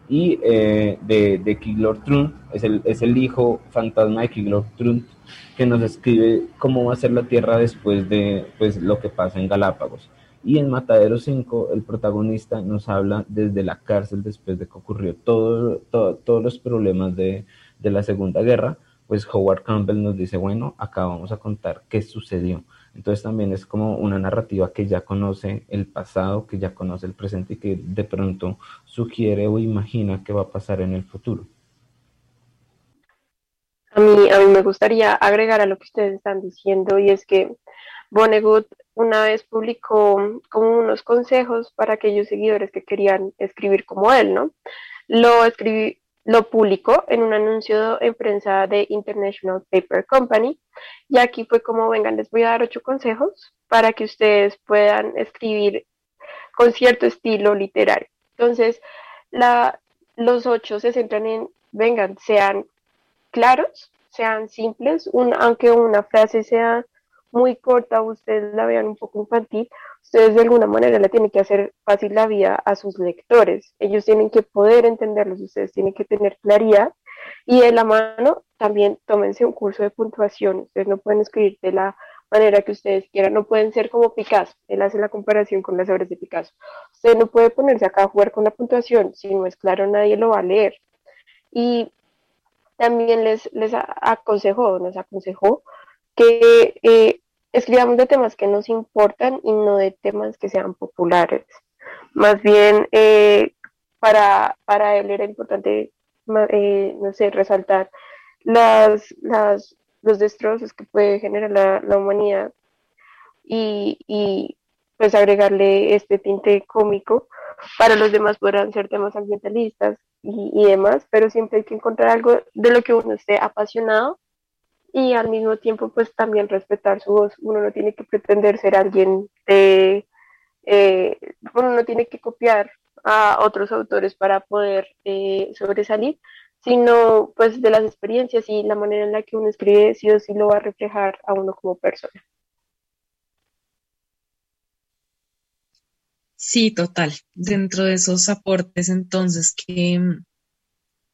y eh, de, de Kiglor Trun, es el, es el hijo fantasma de Kiglor Trun que nos escribe cómo va a ser la Tierra después de pues, lo que pasa en Galápagos. Y en Matadero 5 el protagonista nos habla desde la cárcel después de que ocurrió todo, todo, todos los problemas de, de la Segunda Guerra, pues Howard Campbell nos dice, bueno, acá vamos a contar qué sucedió. Entonces también es como una narrativa que ya conoce el pasado, que ya conoce el presente y que de pronto sugiere o imagina qué va a pasar en el futuro. A mí, a mí me gustaría agregar a lo que ustedes están diciendo y es que Vonnegut una vez publicó como unos consejos para aquellos seguidores que querían escribir como él, ¿no? Lo escribí, lo publicó en un anuncio en prensa de International Paper Company y aquí fue como, vengan, les voy a dar ocho consejos para que ustedes puedan escribir con cierto estilo literario. Entonces, la, los ocho se centran en, vengan, sean claros, sean simples, un, aunque una frase sea muy corta, ustedes la vean un poco infantil, ustedes de alguna manera le tienen que hacer fácil la vida a sus lectores. Ellos tienen que poder entenderlos, ustedes tienen que tener claridad. Y de la mano también tómense un curso de puntuación. Ustedes no pueden escribir de la manera que ustedes quieran, no pueden ser como Picasso. Él hace la comparación con las obras de Picasso. Usted no puede ponerse acá a jugar con la puntuación. Si no es claro, nadie lo va a leer. Y también les, les aconsejó, nos aconsejó que eh, escribamos de temas que nos importan y no de temas que sean populares. Más bien, eh, para, para él era importante, eh, no sé, resaltar las, las, los destrozos que puede generar la, la humanidad y, y, pues agregarle este tinte cómico. Para los demás podrán ser temas ambientalistas y, y demás, pero siempre hay que encontrar algo de lo que uno esté apasionado y al mismo tiempo pues también respetar su voz. Uno no tiene que pretender ser alguien de, eh, uno no tiene que copiar a otros autores para poder eh, sobresalir, sino pues de las experiencias y la manera en la que uno escribe sí o sí lo va a reflejar a uno como persona. Sí, total. Dentro de esos aportes entonces que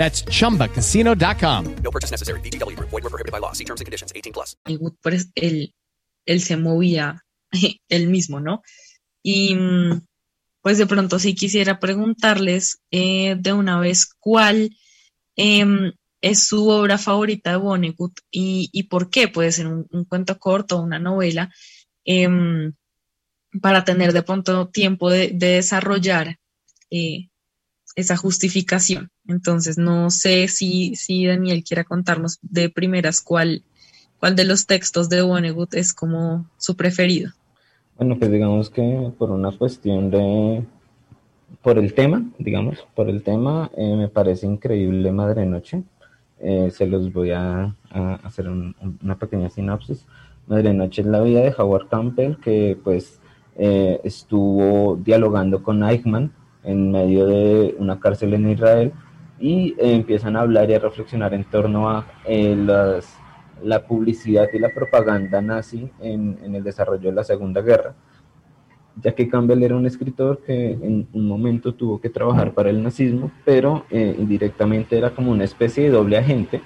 That's chumbacasino.com. No purchase necessary. BGW. Void were prohibited by law. See terms and conditions. 18 plus. Pues él, él se movía él mismo, ¿no? Y pues de pronto sí quisiera preguntarles eh, de una vez cuál eh, es su obra favorita de Vonnegut y, y por qué. Puede ser un, un cuento corto o una novela eh, para tener de pronto tiempo de, de desarrollar eh, esa justificación. Entonces, no sé si, si Daniel quiera contarnos de primeras cuál, cuál de los textos de Vonnegut es como su preferido. Bueno, pues digamos que por una cuestión de, por el tema, digamos, por el tema, eh, me parece increíble Madre Noche. Eh, se los voy a, hacer un, una pequeña sinopsis. Madre Noche es la vida de Howard Campbell, que pues eh, estuvo dialogando con Eichmann en medio de una cárcel en Israel y eh, empiezan a hablar y a reflexionar en torno a eh, las, la publicidad y la propaganda nazi en, en, el desarrollo de la Segunda Guerra, ya que Campbell era un escritor que en un momento tuvo que trabajar para el nazismo, pero eh, indirectamente era como una especie de doble agente,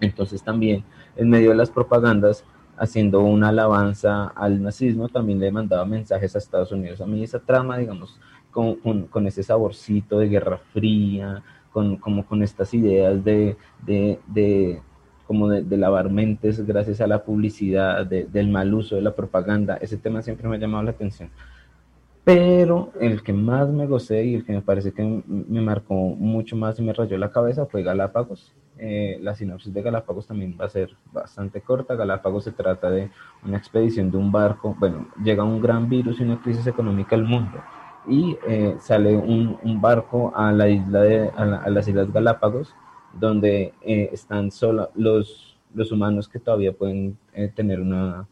entonces también en medio de las propagandas haciendo una alabanza al nazismo, también le mandaba mensajes a Estados Unidos. A mí esa trama, digamos, con, ese saborcito de Guerra Fría, con, como con estas ideas de, de, de como de, lavar mentes gracias a la publicidad, del mal uso de la propaganda, ese tema siempre me ha llamado la atención. Pero el que más me gocé y el que me parece que me marcó mucho más y me rayó la cabeza fue Galápagos. Eh, la sinopsis de Galápagos también va a ser bastante corta. Galápagos se trata de una expedición de un barco. Bueno, llega un gran virus y una crisis económica al mundo y eh, sale un, un, barco a la isla de a, las islas Galápagos donde eh, están solo los los humanos que todavía pueden tener una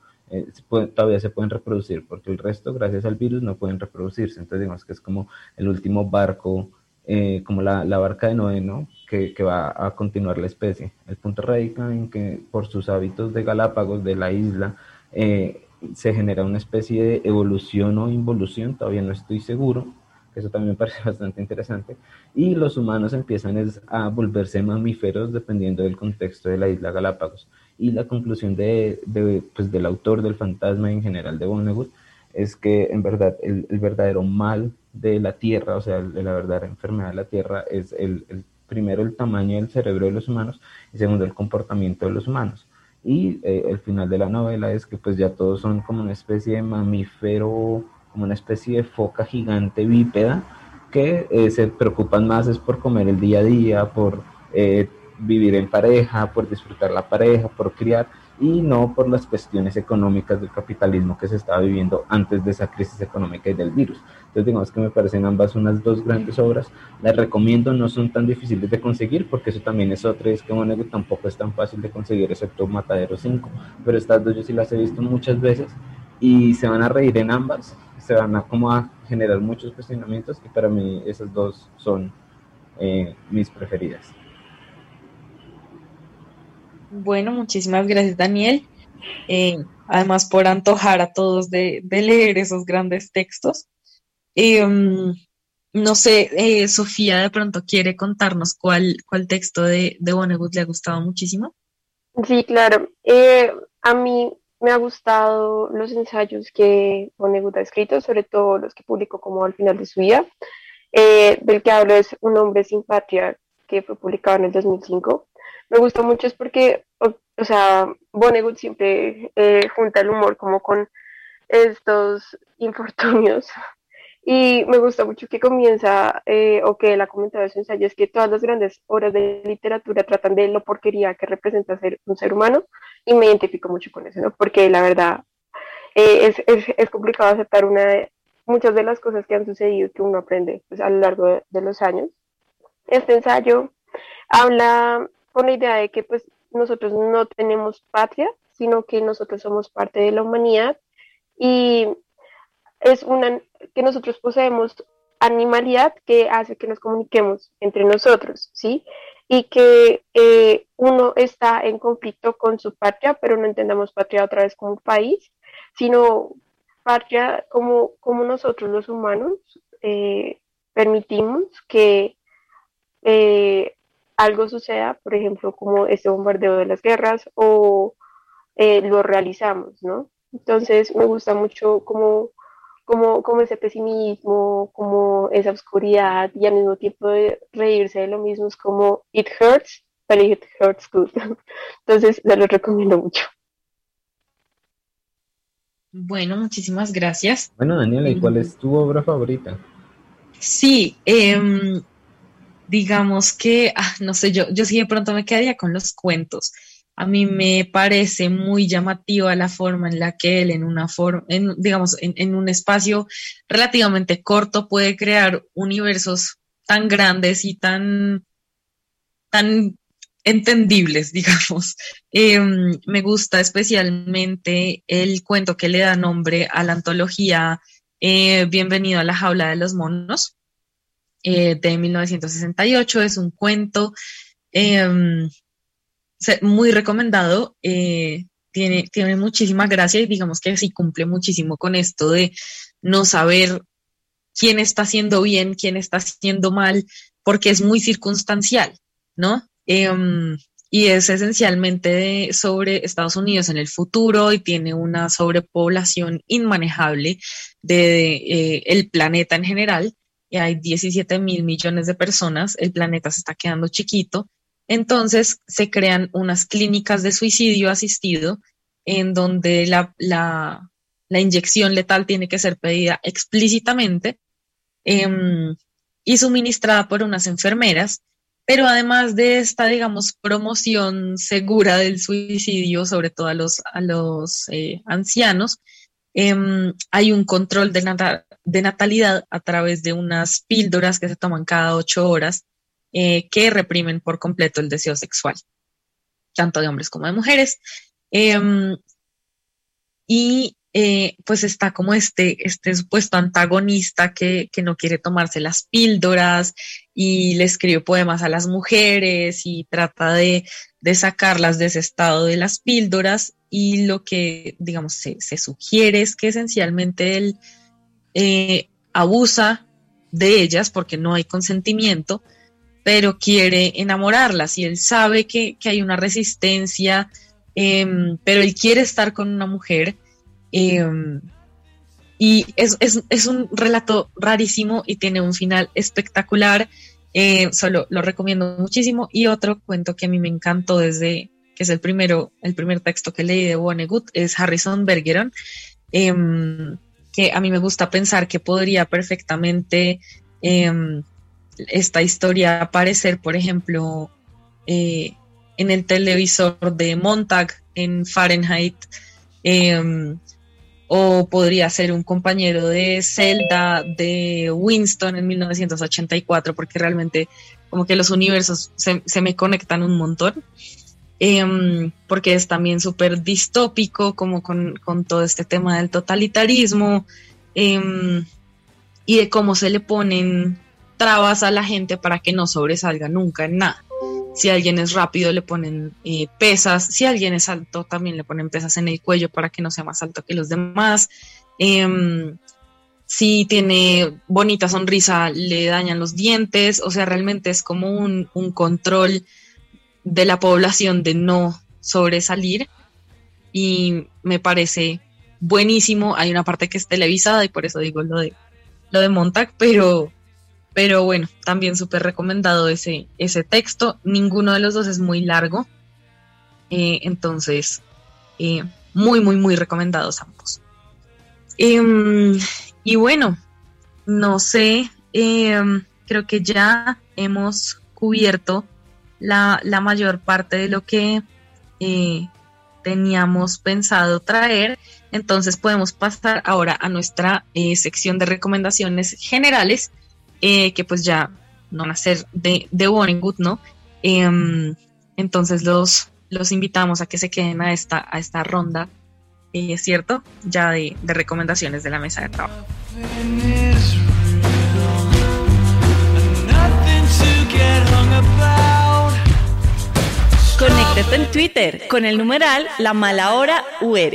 todavía se pueden reproducir porque el resto gracias al virus no pueden reproducirse entonces digamos que es como el último barco eh, como la, la, barca de Noé, ¿no? Que, que, va a continuar la especie. El punto radica en que por sus hábitos de Galápagos, de la isla, eh, se genera una especie de evolución o involución, todavía no estoy seguro, eso también me parece bastante interesante, y los humanos empiezan a volverse mamíferos dependiendo del contexto de la isla Galápagos. Y la conclusión de, pues, del autor del fantasma en general de Vonnegut es que en verdad el, verdadero mal de la Tierra, o sea, la verdadera enfermedad de la Tierra es el, primero el tamaño del cerebro de los humanos y segundo el comportamiento de los humanos. Y eh, el final de la novela es que pues ya todos son como una especie de mamífero, como una especie de foca gigante bípeda que eh, se preocupan más es por comer el día a día, por eh, vivir en pareja, por disfrutar la pareja, por criar y no por las cuestiones económicas del capitalismo que se estaba viviendo antes de esa crisis económica y del virus. Entonces digamos que me parecen ambas unas dos grandes obras, las recomiendo, no son tan difíciles de conseguir porque eso también es otra, es que Monego tampoco es tan fácil de conseguir excepto Matadero 5, pero estas dos yo sí las he visto muchas veces y se van a reír en ambas, se van a como a generar muchos cuestionamientos y para mí esas dos son eh, mis preferidas. Bueno, muchísimas gracias, Daniel. Eh, además, por antojar a todos de, leer esos grandes textos. Em, no sé, eh, Sofía de pronto quiere contarnos cuál, cuál texto de, de le ha gustado muchísimo. Sí, claro. Eh, a mí me ha gustado los ensayos que Vonnegut ha escrito, sobre todo los que publicó como al final de su vida. del que hablo es Un hombre sin patria, que fue publicado en el 2005 me gusta mucho es porque, o, sea, Vonnegut siempre eh, junta el humor como con estos infortunios. Y me gusta mucho que comienza, eh, o que él ha comentado en su ensayo, es que todas las grandes obras de literatura tratan de lo porquería que representa ser un ser humano, y me identifico mucho con eso, ¿no? Porque la verdad eh, es, es, es, complicado aceptar una muchas de las cosas que han sucedido que uno aprende pues, a lo largo de, de los años. Este ensayo habla con la idea de que pues nosotros no tenemos patria, sino que nosotros somos parte de la humanidad y es una que nosotros poseemos animalidad que hace que nos comuniquemos entre nosotros, ¿sí? Y que eh, uno está en conflicto con su patria, pero no entendamos patria otra vez como país, sino patria como, como nosotros los humanos eh, permitimos que eh, algo suceda, por ejemplo, como este bombardeo de las guerras, o eh, lo realizamos, ¿no? Entonces me gusta mucho como, como, como ese pesimismo, como esa oscuridad y al mismo tiempo de reírse de lo mismo, es como it hurts, but it hurts good. Entonces se lo recomiendo mucho. Bueno, muchísimas gracias. Bueno, Daniela, ¿y cuál es tu obra favorita? Sí, eh, digamos que, ah, no sé, yo, yo sí de pronto me quedaría con los cuentos. A mí me parece muy llamativa la forma en la que él en una forma, en, digamos, en, un espacio relativamente corto puede crear universos tan grandes y tan, tan entendibles, digamos. Em, me gusta especialmente el cuento que le da nombre a la antología eh, Bienvenido a la jaula de los monos, eh, de 1968. Es un cuento em, muy recomendado. Eh, tiene, tiene muchísima gracia y digamos que sí cumple muchísimo con esto de no saber quién está haciendo bien, quién está haciendo mal, porque es muy circunstancial, ¿no? Em, y es esencialmente sobre Estados Unidos en el futuro y tiene una sobrepoblación inmanejable de eh, planeta en general. Y hay 17 mil millones de personas, el planeta se está quedando chiquito. Entonces se crean unas clínicas de suicidio asistido en donde la, la, la inyección letal tiene que ser pedida explícitamente em, y suministrada por unas enfermeras pero además de esta, digamos, promoción segura del suicidio, sobre todo a los, a los eh, ancianos, em, hay un control de, de, natalidad a través de unas píldoras que se toman cada ocho horas eh, que reprimen por completo el deseo sexual, tanto de hombres como de mujeres. Em, y eh, pues está como este, este supuesto antagonista que, que, no quiere tomarse las píldoras y le escribe poemas a las mujeres y trata de, de sacarlas de ese estado de las píldoras y lo que, digamos, se, se sugiere es que esencialmente él eh, abusa de ellas porque no hay consentimiento, pero quiere enamorarlas y él sabe que, que hay una resistencia, eh, pero él quiere estar con una mujer Em, y es, es, es, un relato rarísimo y tiene un final espectacular. Eh, solo lo recomiendo muchísimo. Y otro cuento que a mí me encantó desde que es el primero, el primer texto que leí de Vonnegut, es Harrison Bergeron, em, que a mí me gusta pensar que podría perfectamente em, esta historia aparecer, por ejemplo, eh, en el televisor de Montag en Fahrenheit o podría ser un compañero de Zelda de Winston en 1984, porque realmente como que los universos se, me conectan un montón, em, porque es también súper distópico, como con, todo este tema del totalitarismo em, y de cómo se le ponen trabas a la gente para que no sobresalga nunca en nada. Si alguien es rápido, le ponen eh, pesas. Si alguien es alto, también le ponen pesas en el cuello para que no sea más alto que los demás. Em, si tiene bonita sonrisa, le dañan los dientes. O sea, realmente es como un, control de la población de no sobresalir. Y me parece buenísimo. Hay una parte que es televisada y por eso digo lo de, lo de Montag, pero pero bueno, también súper recomendado ese, ese texto. Ninguno de los dos es muy largo. Eh, entonces, eh, muy, muy, muy recomendados ambos. Em, y bueno, no sé, em, creo que ya hemos cubierto la, la mayor parte de lo que eh, teníamos pensado traer. Entonces podemos pasar ahora a nuestra sección de recomendaciones generales eh, que pues ya no van a ser de, de Good, ¿no? Em, entonces los, los invitamos a que se queden a esta, a esta ronda, eh, ¿es cierto? Ya de, de recomendaciones de la mesa de trabajo. En Twitter con el numeral La Mala Hora UR.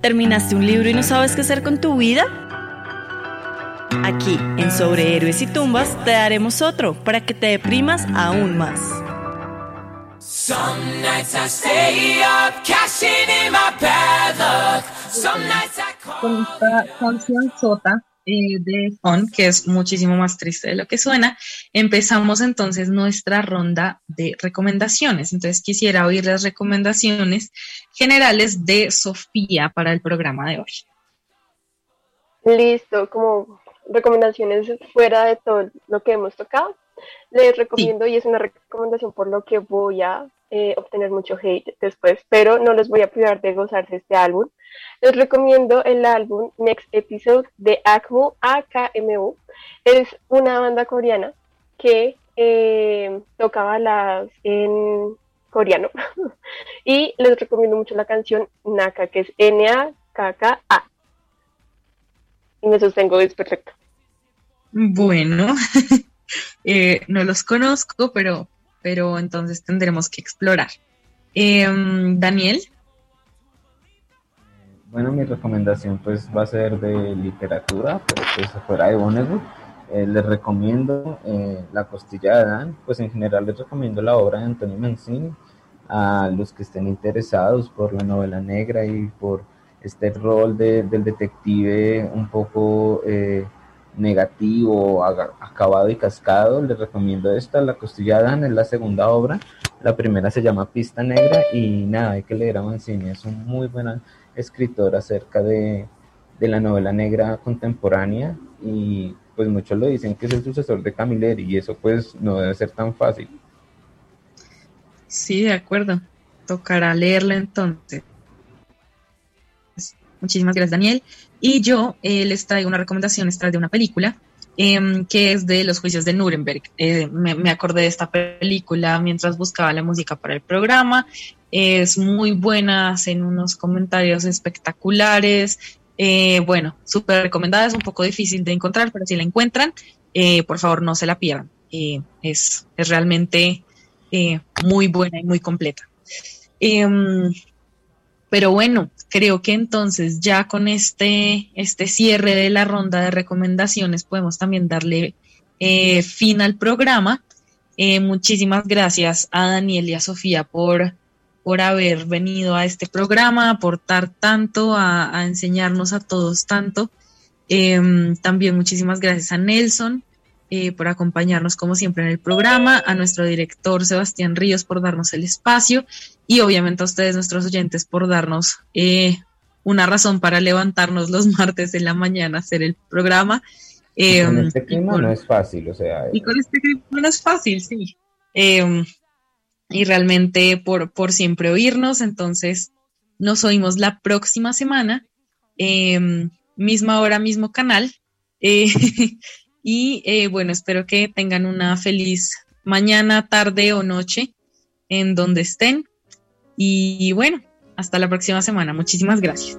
¿Terminaste un libro y no sabes qué hacer con tu vida? Aquí, en Sobre Héroes y Tumbas, te daremos otro para que te deprimas aún más. Con esta canción sota eh, de Fon, que es muchísimo más triste de lo que suena, empezamos entonces nuestra ronda de recomendaciones. Entonces quisiera oír las recomendaciones generales de Sofía para el programa de hoy. Listo, como recomendaciones fuera de todo lo que hemos tocado, les recomiendo, y es una recomendación por lo que voy a eh, obtener mucho hate después, pero no les voy a privar de gozarse este álbum. Les recomiendo el álbum Next Episode de AKMU, AKMU. Es una banda coreana que eh, tocaba las en coreano. y les recomiendo mucho la canción Naka, que es N-A-K-K-A. Y me sostengo, es perfecto. Bueno, eh, no los conozco, pero pero entonces tendremos que explorar. Em, Daniel. Bueno, mi recomendación pues va a ser de literatura, pero pues fuera de Vonnegut. Eh, les recomiendo eh, La costilla de Adán, pues en general les recomiendo la obra de Antonio Mancini a los que estén interesados por la novela negra y por este rol de, del detective un poco eh, negativo, acabado y cascado. Les recomiendo esta, La costilla Adán, es la segunda obra. La primera se llama Pista Negra y nada, hay que leer a Mancini, es un muy buen escritor acerca de, de la novela negra contemporánea y pues muchos lo dicen que es el sucesor de Camilleri y eso pues no debe ser tan fácil. Sí, de acuerdo. Tocará leerla entonces. Muchísimas gracias, Daniel. Y yo eh, les traigo una recomendación extra de una película em, que es de los juicios de Nuremberg. Eh, me, acordé de esta película mientras buscaba la música para el programa. Es muy buena, hacen unos comentarios espectaculares. Eh, bueno, súper recomendada, es un poco difícil de encontrar, pero si la encuentran, por favor no se la pierdan. es, es realmente muy buena y muy completa. Pero bueno, creo que entonces ya con este, este cierre de la ronda de recomendaciones podemos también darle eh, fin al programa. Eh, muchísimas gracias a Daniel y a Sofía por, por haber venido a este programa, aportar tanto, a, enseñarnos a todos tanto. Em, también muchísimas gracias a Nelson eh, por acompañarnos como siempre en el programa, a nuestro director Sebastián Ríos por darnos el espacio y obviamente a ustedes, nuestros oyentes, por darnos eh, una razón para levantarnos los martes en la mañana a hacer el programa. con em, este clima no es fácil, o sea. Y con este clima no es fácil, sí. Em, y realmente por, por siempre oírnos, entonces nos oímos la próxima semana, em, misma hora, mismo canal. Y eh, bueno, espero que tengan una feliz mañana, tarde o noche en donde estén. Y bueno, hasta la próxima semana. Muchísimas gracias.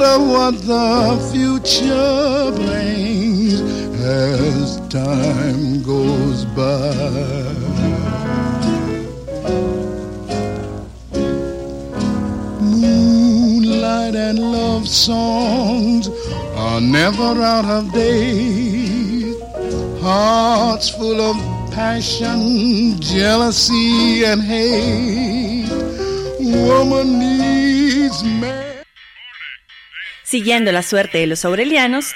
matter what the future brings as time goes by. Moonlight and love songs are never out of date. Hearts full of passion, jealousy, and hate. Woman needs man. Siguiendo la suerte de los aurelianos,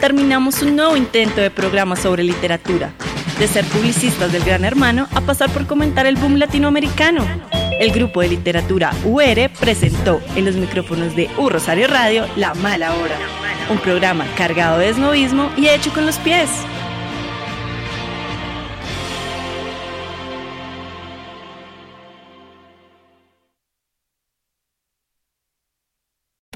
terminamos un nuevo intento de programa sobre literatura, de ser publicistas del Gran Hermano a pasar por comentar el boom latinoamericano. El grupo de literatura UR presentó en los micrófonos de U Rosario Radio La Mala Hora, un programa cargado de esnovismo y hecho con los pies.